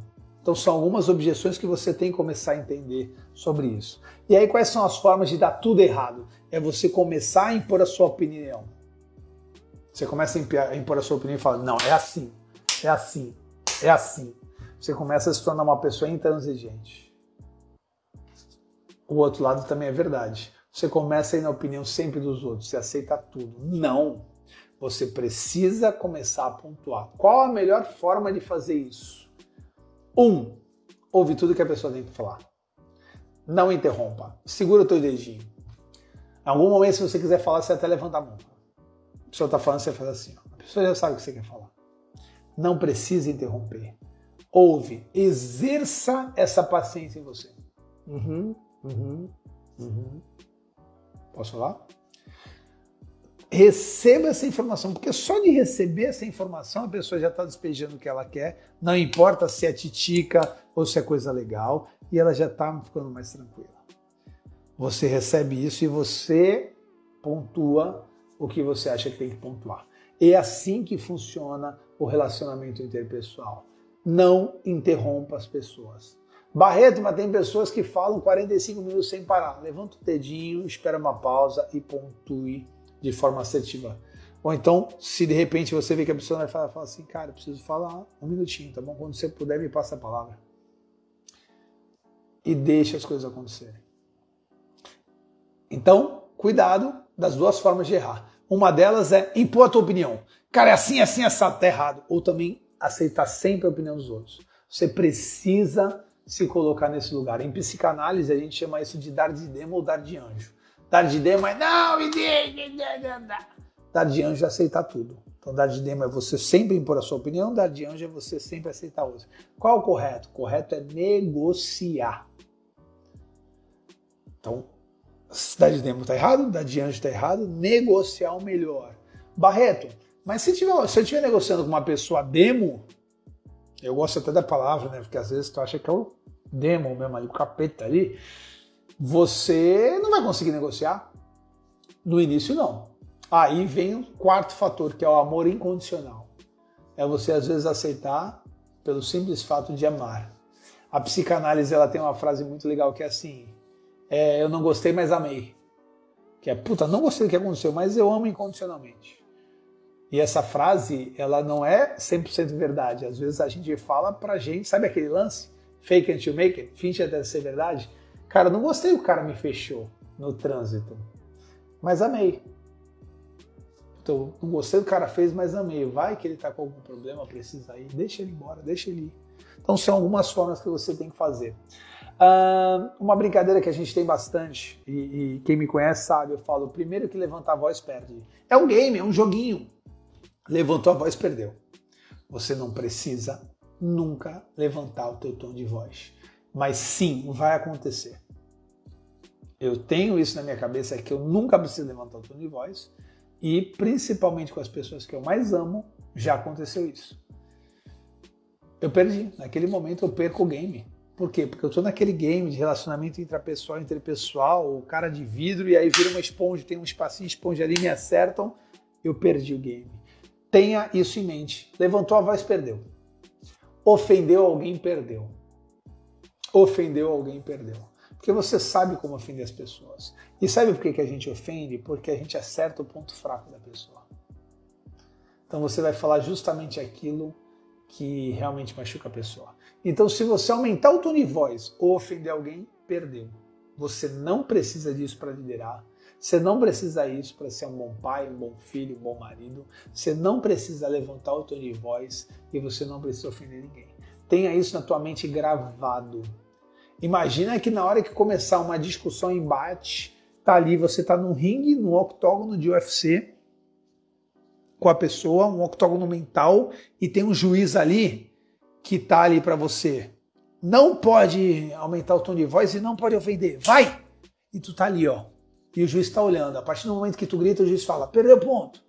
Então são algumas objeções que você tem que começar a entender sobre isso. E aí quais são as formas de dar tudo errado? É você começar a impor a sua opinião. Você começa a impor a sua opinião e fala, não, é assim, é assim, é assim. Você começa a se tornar uma pessoa intransigente o outro lado também é verdade. Você começa a ir na opinião sempre dos outros, você aceita tudo. Não! Você precisa começar a pontuar. Qual a melhor forma de fazer isso? Um, ouve tudo que a pessoa tem para falar. Não interrompa. Segura o teu dedinho. Em algum momento, se você quiser falar, você até levanta a mão. A pessoa está falando, você faz assim. Ó. A pessoa já sabe o que você quer falar. Não precisa interromper. Ouve. Exerça essa paciência em você. Uhum. Uhum, uhum. Posso falar? Receba essa informação, porque só de receber essa informação a pessoa já está despejando o que ela quer, não importa se é titica ou se é coisa legal, e ela já está ficando mais tranquila. Você recebe isso e você pontua o que você acha que tem que pontuar. É assim que funciona o relacionamento interpessoal. Não interrompa as pessoas. Barreto, mas tem pessoas que falam 45 minutos sem parar. Levanta o dedinho, espera uma pausa e pontue de forma assertiva. Ou então, se de repente você vê que a pessoa vai falar, fala assim, cara, preciso falar um minutinho, tá bom? Quando você puder, me passa a palavra. E deixa as coisas acontecerem. Então, cuidado das duas formas de errar. Uma delas é impor a tua opinião. Cara, é assim, assim, assado, tá errado. Ou também aceitar sempre a opinião dos outros. Você precisa se colocar nesse lugar. Em psicanálise, a gente chama isso de dar de demo ou dar de anjo. Dar de demo é não, dar de anjo é aceitar tudo. Então, dar de demo é você sempre impor a sua opinião, dar de anjo é você sempre aceitar outra. Qual é o correto? O correto é negociar. Então, dar de demo está errado, dar de anjo está errado, negociar o melhor. Barreto, mas se, tiver, se eu estiver negociando com uma pessoa demo, eu gosto até da palavra, né? Porque às vezes tu acha que é o demon mesmo ali, o capeta ali. Você não vai conseguir negociar. No início, não. Aí vem o quarto fator, que é o amor incondicional. É você às vezes aceitar pelo simples fato de amar. A psicanálise ela tem uma frase muito legal que é assim: é, eu não gostei, mas amei. Que é, puta, não gostei do que aconteceu, mas eu amo incondicionalmente. E essa frase, ela não é 100% verdade. Às vezes a gente fala pra gente, sabe aquele lance? Fake until make it, finge até ser verdade. Cara, não gostei o cara me fechou no trânsito, mas amei. Então, não gostei do cara fez, mas amei. Vai que ele tá com algum problema, precisa ir, deixa ele embora, deixa ele ir. Então, são algumas formas que você tem que fazer. Uh, uma brincadeira que a gente tem bastante, e, e, quem me conhece sabe, eu falo, primeiro que levantar a voz perde. É um game, é um joguinho. Levantou a voz, perdeu. Você não precisa nunca levantar o teu tom de voz. Mas sim, vai acontecer. Eu tenho isso na minha cabeça, é que eu nunca preciso levantar o tom de voz. E principalmente com as pessoas que eu mais amo, já aconteceu isso. Eu perdi. Naquele momento eu perco o game. Por quê? Porque eu tô naquele game de relacionamento intrapessoal, interpessoal, o cara de vidro, e aí vira uma esponja, tem um espacinho, esponja ali, me acertam, eu perdi o game. Tenha isso em mente. Levantou a voz, perdeu. Ofendeu alguém, perdeu. Ofendeu alguém, perdeu. Porque você sabe como ofender as pessoas. E sabe por que, que a gente ofende? Porque a gente acerta o ponto fraco da pessoa. Então você vai falar justamente aquilo que realmente machuca a pessoa. Então, se você aumentar o tom de voz ou ofender alguém, perdeu. Você não precisa disso para liderar. Você não precisa disso para ser um bom pai, um bom filho, um bom marido. Você não precisa levantar o tom de voz e você não precisa ofender ninguém. Tenha isso na tua mente gravado. Imagina que na hora que começar uma discussão, embate, tá ali, você tá num ringue, num octógono de UFC, com a pessoa, um octógono mental, e tem um juiz ali que tá ali para você. Não pode aumentar o tom de voz e não pode ofender. Vai! E tu tá ali, ó. E o juiz tá olhando. A partir do momento que tu grita, o juiz fala: perdeu ponto.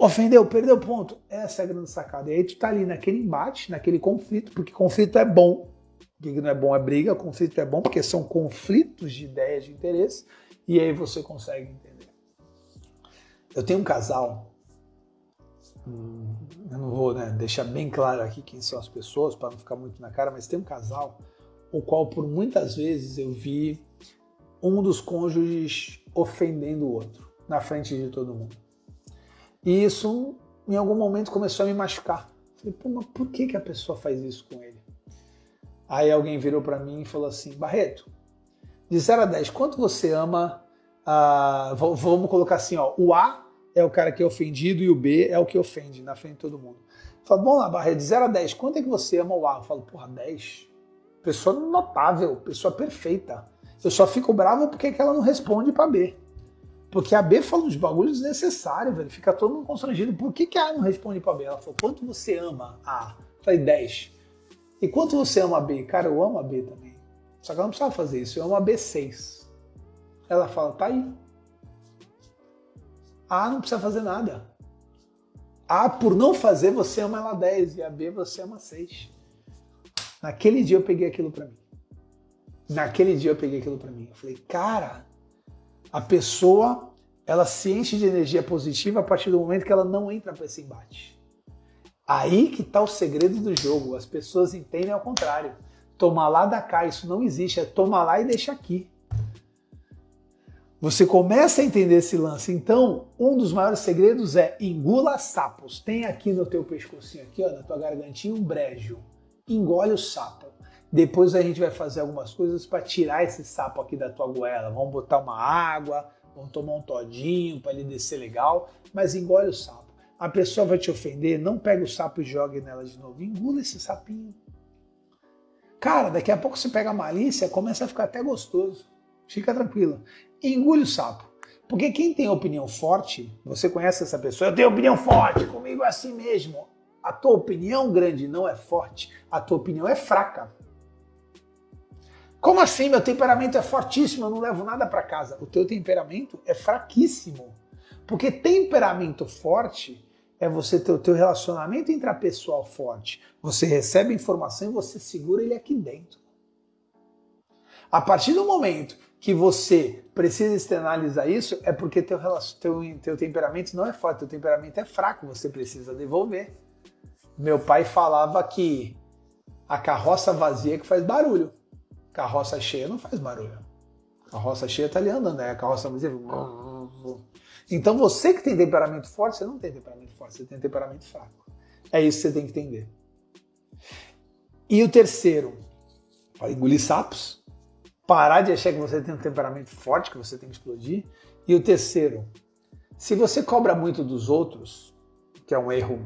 Ofendeu, perdeu ponto. Essa é a grande sacada. E aí tu tá ali naquele embate, naquele conflito, porque conflito é bom. O que não é bom é briga, conflito é bom porque são conflitos de ideias, de interesse, e aí você consegue entender. Eu tenho um casal, hum, eu não vou né, deixar bem claro aqui quem são as pessoas para não ficar muito na cara, mas tem um casal o qual por muitas vezes eu vi um dos cônjuges ofendendo o outro na frente de todo mundo. E isso em algum momento começou a me machucar. Falei, pô, mas por que, que a pessoa faz isso com ele? Aí alguém virou para mim e falou assim: Barreto, de 0 a 10, quanto você ama? Uh, vamos colocar assim: ó, o A é o cara que é ofendido e o B é o que ofende na frente de todo mundo. Fala, bom lá, Barreto, de 0 a 10, quanto é que você ama o A? Eu falo, porra, 10. Pessoa notável, pessoa perfeita. Eu só fico bravo porque é ela não responde para B. Porque a B fala uns bagulhos desnecessários, velho. Fica todo mundo constrangido. Por que, que a A não responde para B? Ela falou, quanto você ama A? Eu falei, 10. E quanto você ama B? Cara, eu amo a B também. Só que ela não precisava fazer isso. Eu amo a B6. Ela fala, tá aí. A não precisa fazer nada. A, por não fazer, você ama ela 10. E a B, você ama 6. Naquele dia eu peguei aquilo para mim. Naquele dia eu peguei aquilo para mim. Eu falei, cara, a pessoa ela se enche de energia positiva a partir do momento que ela não entra para esse embate. Aí que está o segredo do jogo. As pessoas entendem ao contrário. Tomar lá da cá, isso não existe. É tomar lá e deixa aqui. Você começa a entender esse lance. Então, um dos maiores segredos é engula sapos. Tem aqui no teu pescocinho, aqui, ó, na tua gargantinha, um brejo. Engole o sapo. Depois a gente vai fazer algumas coisas para tirar esse sapo aqui da tua goela. Vamos botar uma água, vamos tomar um todinho para ele descer legal, mas engole o sapo a pessoa vai te ofender, não pega o sapo e jogue nela de novo. Engula esse sapinho. Cara, daqui a pouco você pega a malícia, começa a ficar até gostoso. Fica tranquilo. Engule o sapo. Porque quem tem opinião forte, você conhece essa pessoa, eu tenho opinião forte, comigo é assim mesmo. A tua opinião grande não é forte, a tua opinião é fraca. Como assim? Meu temperamento é fortíssimo, eu não levo nada para casa. O teu temperamento é fraquíssimo. Porque temperamento forte é você ter o teu relacionamento intrapessoal forte. Você recebe informação e você segura ele aqui dentro. A partir do momento que você precisa externalizar isso, é porque teu, teu, teu temperamento não é forte, teu temperamento é fraco, você precisa devolver. Meu pai falava que a carroça vazia que faz barulho. Carroça cheia não faz barulho. Carroça cheia tá ali andando, né? Carroça. Então você que tem temperamento forte, você não tem temperamento forte, você tem temperamento fraco. É isso que você tem que entender. E o terceiro, para engolir sapos, parar de achar que você tem um temperamento forte, que você tem que explodir. E o terceiro, se você cobra muito dos outros, que é um erro,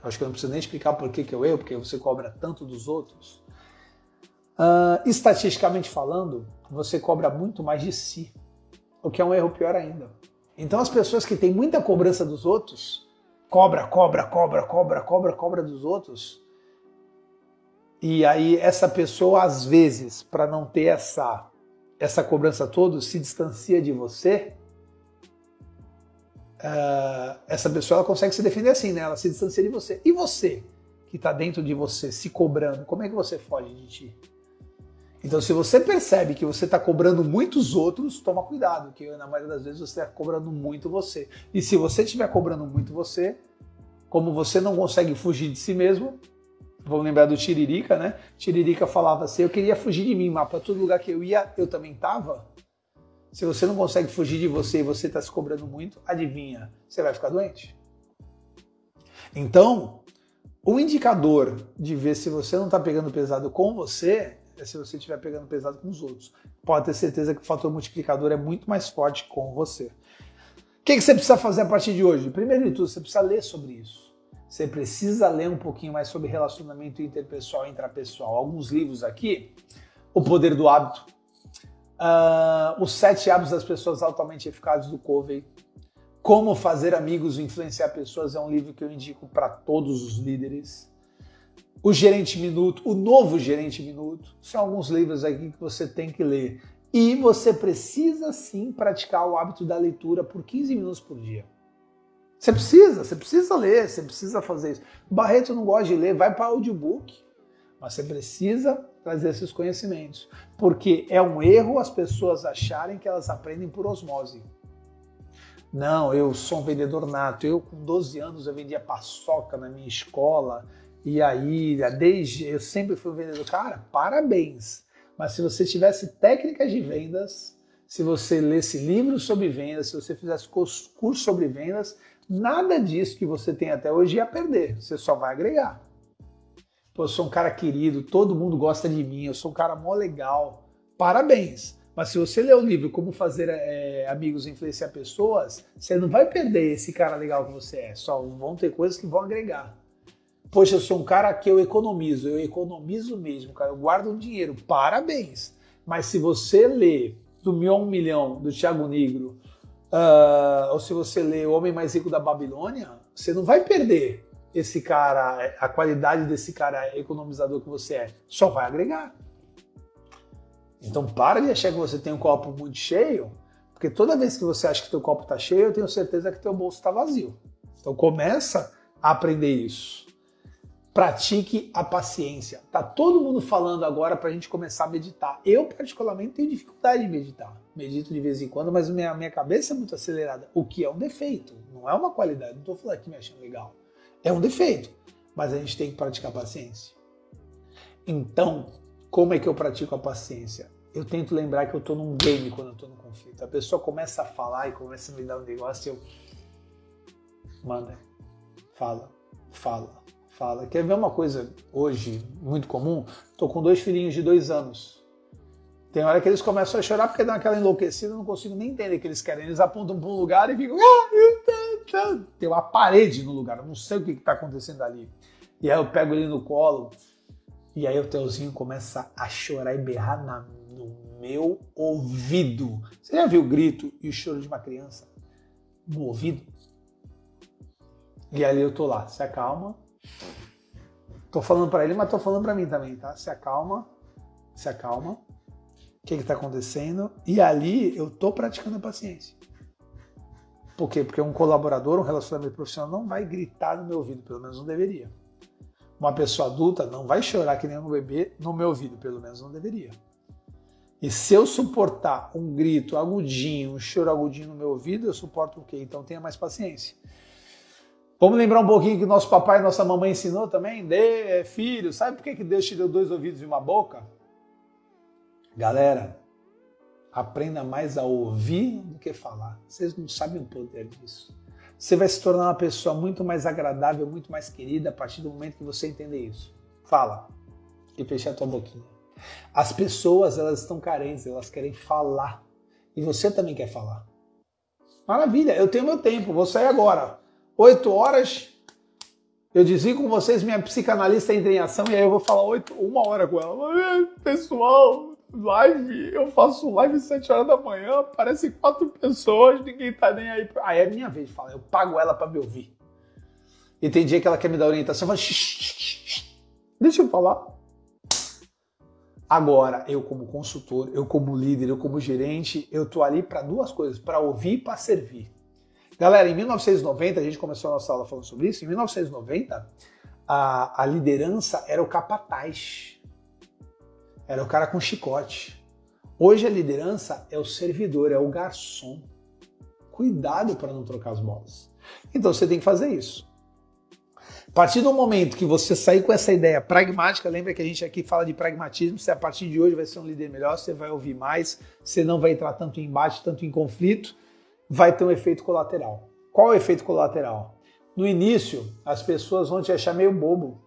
acho que eu não preciso nem explicar por que, que é o erro, porque você cobra tanto dos outros. Uh, estatisticamente falando, você cobra muito mais de si, o que é um erro pior ainda. Então as pessoas que têm muita cobrança dos outros, cobra, cobra, cobra, cobra, cobra, cobra dos outros, e aí essa pessoa às vezes, para não ter essa essa cobrança toda, se distancia de você, uh, essa pessoa ela consegue se defender assim, né? Ela se distancia de você. E você, que está dentro de você, se cobrando, como é que você foge de ti? Então, se você percebe que você está cobrando muitos outros, toma cuidado, que na maioria das vezes você está cobrando muito você. E se você estiver cobrando muito você, como você não consegue fugir de si mesmo, Vamos lembrar do Tiririca, né? Tiririca falava assim: Eu queria fugir de mim, mas para todo lugar que eu ia, eu também estava. Se você não consegue fugir de você e você está se cobrando muito, adivinha, você vai ficar doente. Então, o indicador de ver se você não está pegando pesado com você é se você estiver pegando pesado com os outros. Pode ter certeza que o fator multiplicador é muito mais forte com você. O que, que você precisa fazer a partir de hoje? Primeiro de tudo, você precisa ler sobre isso. Você precisa ler um pouquinho mais sobre relacionamento interpessoal e intrapessoal. Alguns livros aqui, O Poder do Hábito, uh, Os Sete Hábitos das Pessoas Altamente Eficazes do Covey, Como Fazer Amigos e Influenciar Pessoas é um livro que eu indico para todos os líderes. O Gerente Minuto, o Novo Gerente Minuto, são alguns livros aqui que você tem que ler. E você precisa sim praticar o hábito da leitura por 15 minutos por dia. Você precisa, você precisa ler, você precisa fazer isso. Barreto não gosta de ler, vai para audiobook. Mas você precisa trazer esses conhecimentos. Porque é um erro as pessoas acharem que elas aprendem por osmose. Não, eu sou um vendedor nato. Eu, com 12 anos, eu vendia paçoca na minha escola. E aí, desde eu sempre fui um vendedor. Cara, parabéns. Mas se você tivesse técnicas de vendas, se você lesse livros sobre vendas, se você fizesse curso sobre vendas, nada disso que você tem até hoje ia perder, você só vai agregar. Pô, eu sou um cara querido, todo mundo gosta de mim, eu sou um cara mó legal, parabéns. Mas se você ler o livro Como Fazer é, Amigos e Influenciar Pessoas, você não vai perder esse cara legal que você é, só vão ter coisas que vão agregar. Poxa, eu sou um cara que eu economizo, eu economizo mesmo, cara, eu guardo um dinheiro, parabéns. Mas se você ler do a Um Milhão, do Thiago Negro, uh, ou se você lê O Homem Mais Rico da Babilônia, você não vai perder esse cara, a qualidade desse cara economizador que você é, só vai agregar. Então para de achar que você tem um copo muito cheio, porque toda vez que você acha que teu copo está cheio, eu tenho certeza que teu bolso está vazio. Então começa a aprender isso pratique a paciência. Tá todo mundo falando agora para a gente começar a meditar. Eu, particularmente, tenho dificuldade de meditar. Medito de vez em quando, mas minha, minha cabeça é muito acelerada, o que é um defeito, não é uma qualidade. Não estou falando que me achando legal. É um defeito, mas a gente tem que praticar a paciência. Então, como é que eu pratico a paciência? Eu tento lembrar que eu estou num game quando eu estou no conflito. A pessoa começa a falar e começa a me dar um negócio e eu. Manda, fala, fala, fala. Quer ver uma coisa hoje muito comum? Tô com dois filhinhos de dois anos. Tem hora que eles começam a chorar porque dá aquela enlouquecida, eu não consigo nem entender o que eles querem. Eles apontam para um lugar e ficam. Ah, Tem uma parede no lugar, eu não sei o que está acontecendo ali. E aí eu pego ele no colo, e aí o Teuzinho começa a chorar e berrar na, no meu ouvido. Você já viu o grito e o choro de uma criança no ouvido? E ali eu tô lá, se acalma, Tô falando para ele, mas tô falando para mim também, tá? Se acalma, se acalma. O que que tá acontecendo? E ali eu tô praticando a paciência. Por quê? Porque um colaborador, um relacionamento profissional não vai gritar no meu ouvido, pelo menos não deveria. Uma pessoa adulta não vai chorar que nem um bebê no meu ouvido, pelo menos não deveria. E se eu suportar um grito agudinho, um choro agudinho no meu ouvido, eu suporto o quê? Então tenha mais paciência. Vamos lembrar um pouquinho que nosso papai e nossa mamãe ensinou também? Dê, é, filho, sabe por que Deus te deu dois ouvidos e uma boca? Galera, aprenda mais a ouvir do que falar. Vocês não sabem o poder disso. Você vai se tornar uma pessoa muito mais agradável, muito mais querida a partir do momento que você entender isso. Fala e fecha a tua boquinha. As pessoas, elas estão carentes, elas querem falar. E você também quer falar. Maravilha, eu tenho meu tempo, vou sair agora. Oito horas, eu desligo com vocês, minha psicanalista entra em ação e aí eu vou falar oito, uma hora com ela. Pessoal, live, eu faço live às 7 horas da manhã, aparecem quatro pessoas, ninguém tá nem aí. Aí é minha vez de falar, eu pago ela para me ouvir. E tem dia que ela quer me dar orientação, mas deixa eu falar. Agora, eu como consultor, eu como líder, eu como gerente, eu tô ali para duas coisas, para ouvir e para servir. Galera, em 1990, a gente começou a nossa aula falando sobre isso, em 1990, a, a liderança era o capataz. Era o cara com chicote. Hoje a liderança é o servidor, é o garçom. Cuidado para não trocar as bolas. Então você tem que fazer isso. A partir do momento que você sair com essa ideia pragmática, lembra que a gente aqui fala de pragmatismo, você a partir de hoje vai ser um líder melhor, você vai ouvir mais, você não vai entrar tanto em embate, tanto em conflito, vai ter um efeito colateral. Qual é o efeito colateral? No início, as pessoas vão te achar meio bobo.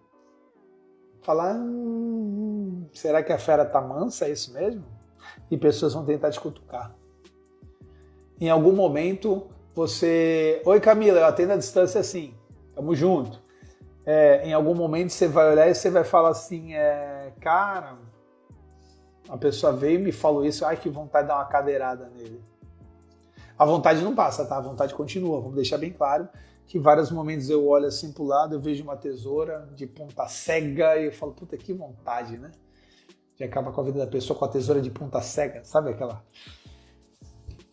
Falar, hum, será que a fera tá mansa? É isso mesmo? E pessoas vão tentar te cutucar. Em algum momento, você. Oi, Camila, eu atendo a distância assim. Tamo junto. É, em algum momento você vai olhar e você vai falar assim: é, cara, a pessoa veio e me falou isso, ai que vontade de dar uma cadeirada nele. A vontade não passa, tá? A vontade continua. Vamos deixar bem claro que vários momentos eu olho assim pro lado, eu vejo uma tesoura de ponta cega e eu falo, puta, que vontade, né? De acabar com a vida da pessoa com a tesoura de ponta cega, sabe aquela?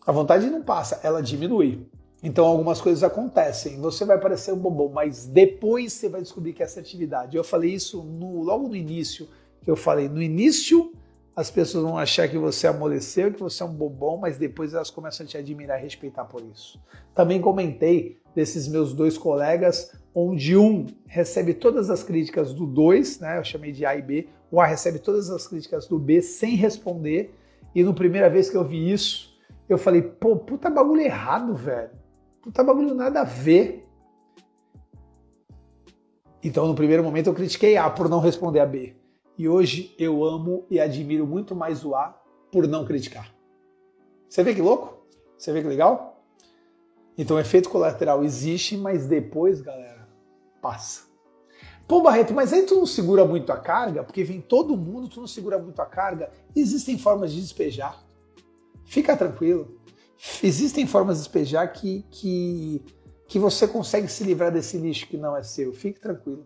A vontade não passa, ela diminui. Então algumas coisas acontecem. Você vai parecer um bobão, mas depois você vai descobrir que é assertividade. Eu falei isso no, logo no início, eu falei, no início as pessoas vão achar que você amoleceu, que você é um bobão, mas depois elas começam a te admirar e respeitar por isso. Também comentei desses meus dois colegas, onde um recebe todas as críticas do dois, né? Eu chamei de A e B. O A recebe todas as críticas do B sem responder. E no primeira vez que eu vi isso, eu falei, pô, puta bagulho errado, velho. Puta bagulho nada a ver. Então, no primeiro momento, eu critiquei A por não responder a B. E hoje eu amo e admiro muito mais o A por não criticar. Você vê que louco? Você vê que legal? Então, efeito colateral existe, mas depois, galera, passa. Pô, Barreto, mas aí tu não segura muito a carga? Porque vem todo mundo, tu não segura muito a carga? Existem formas de despejar. Fica tranquilo. Existem formas de despejar que, que, que você consegue se livrar desse lixo que não é seu. Fique tranquilo.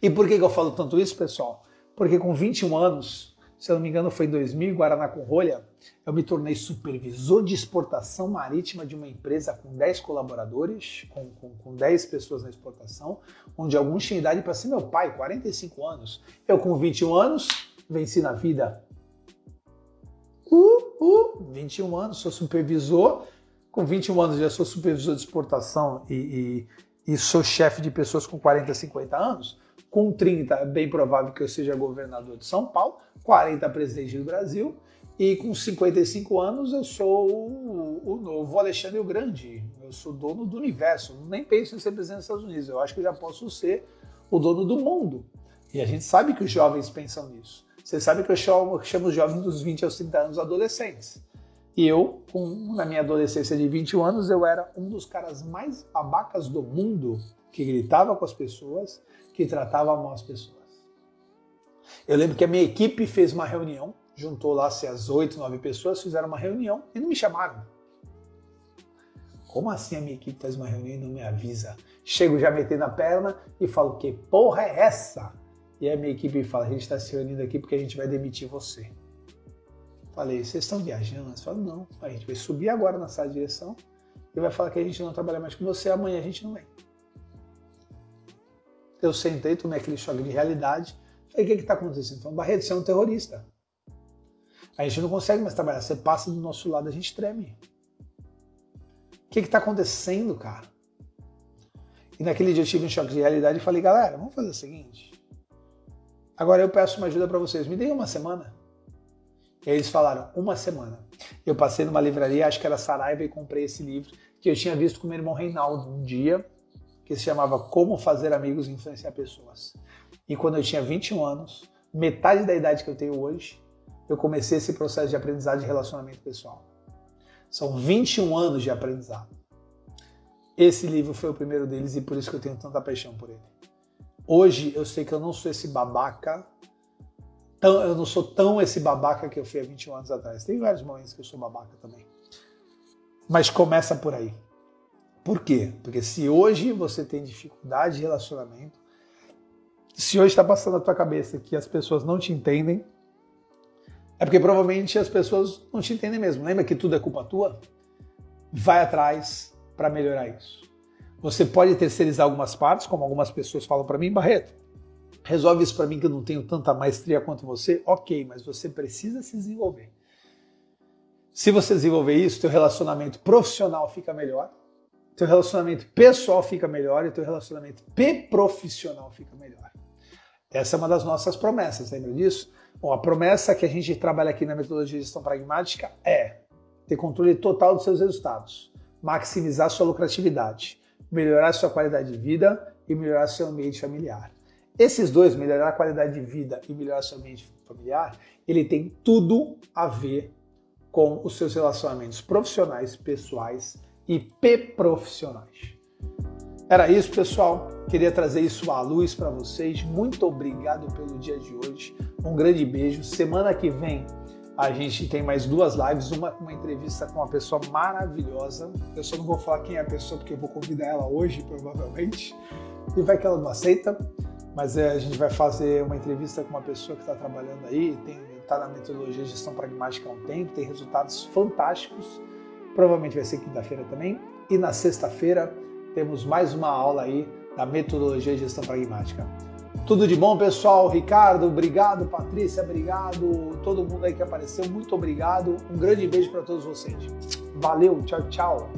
E por que, que eu falo tanto isso, pessoal? Porque com 21 anos, se eu não me engano foi em 2000, em Guaraná com Rolha, eu me tornei supervisor de exportação marítima de uma empresa com 10 colaboradores, com, com, com 10 pessoas na exportação, onde alguns tinham idade para ser meu pai, 45 anos. Eu com 21 anos, venci na vida. Uh, uh, 21 anos, sou supervisor. Com 21 anos já sou supervisor de exportação e, e, e sou chefe de pessoas com 40, 50 anos. Com 30, é bem provável que eu seja governador de São Paulo, 40 presidente do Brasil, e com 55 anos eu sou o, o, novo Alexandre o Grande. Eu sou dono do universo. Nem penso em ser presidente dos Estados Unidos. Eu acho que já posso ser o dono do mundo. E a gente sabe que os jovens pensam nisso. Você sabe que eu chamo, chamo os jovens dos 20 aos 30 anos adolescentes. E eu, com, na minha adolescência de 21 anos, eu era um dos caras mais babacas do mundo que gritava com as pessoas, que tratava mal as pessoas. Eu lembro que a minha equipe fez uma reunião, juntou lá se as oito, nove pessoas, fizeram uma reunião e não me chamaram. Como assim a minha equipe faz uma reunião e não me avisa? Chego já metendo a perna e falo, que porra é essa? E a minha equipe fala, a gente está se reunindo aqui porque a gente vai demitir você. Falei, vocês estão viajando? Eles falam, não, a gente vai subir agora na sala de direção e vai falar que a gente não trabalha mais com você, amanhã a gente não vem. Eu sentei, tomei aquele choque de realidade. Falei, o que está acontecendo? Então, Barreto, você é um terrorista. A gente não consegue mais trabalhar. Você passa do nosso lado, a gente treme. O que está acontecendo, cara? E naquele dia eu tive um choque de realidade e falei, galera, vamos fazer o seguinte. Agora eu peço uma ajuda para vocês. Me deem uma semana. E aí eles falaram, uma semana. Eu passei numa livraria, acho que era Saraiva, e comprei esse livro que eu tinha visto com meu irmão Reinaldo um dia que se chamava Como Fazer Amigos e Influenciar Pessoas. E quando eu tinha 21 anos, metade da idade que eu tenho hoje, eu comecei esse processo de aprendizado de relacionamento pessoal. São 21 anos de aprendizado. Esse livro foi o primeiro deles e por isso que eu tenho tanta paixão por ele. Hoje eu sei que eu não sou esse babaca, tão, eu não sou tão esse babaca que eu fui há 21 anos atrás. Tem vários momentos que eu sou babaca também. Mas começa por aí. Por quê? Porque se hoje você tem dificuldade de relacionamento, se hoje está passando na tua cabeça que as pessoas não te entendem, é porque provavelmente as pessoas não te entendem mesmo. Lembra que tudo é culpa tua? Vai atrás para melhorar isso. Você pode terceirizar algumas partes, como algumas pessoas falam para mim, Barreto. Resolve isso para mim que eu não tenho tanta maestria quanto você. Ok, mas você precisa se desenvolver. Se você desenvolver isso, teu relacionamento profissional fica melhor, teu relacionamento pessoal fica melhor e teu relacionamento profissional fica melhor. Essa é uma das nossas promessas, lembra disso? Bom, a promessa que a gente trabalha aqui na metodologia de gestão pragmática é ter controle total dos seus resultados, maximizar sua lucratividade, melhorar sua qualidade de vida e melhorar seu ambiente familiar. Esses dois, melhorar a qualidade de vida e melhorar seu ambiente familiar, ele tem tudo a ver com os seus relacionamentos profissionais, pessoais e profissionais. Era isso, pessoal. Queria trazer isso à luz para vocês. Muito obrigado pelo dia de hoje. Um grande beijo. Semana que vem a gente tem mais duas lives, uma com uma entrevista com uma pessoa maravilhosa. Eu só não vou falar quem é a pessoa porque eu vou convidar ela hoje, provavelmente. E vai que ela não aceita, mas é, a gente vai fazer uma entrevista com uma pessoa que está trabalhando aí, está na metodologia de gestão pragmática há um tempo, tem resultados fantásticos. Provavelmente vai ser quinta-feira também. E na sexta-feira temos mais uma aula aí da metodologia de gestão pragmática. Tudo de bom, pessoal. Ricardo, obrigado. Patrícia, obrigado. Todo mundo aí que apareceu, muito obrigado. Um grande beijo para todos vocês. Valeu, tchau, tchau.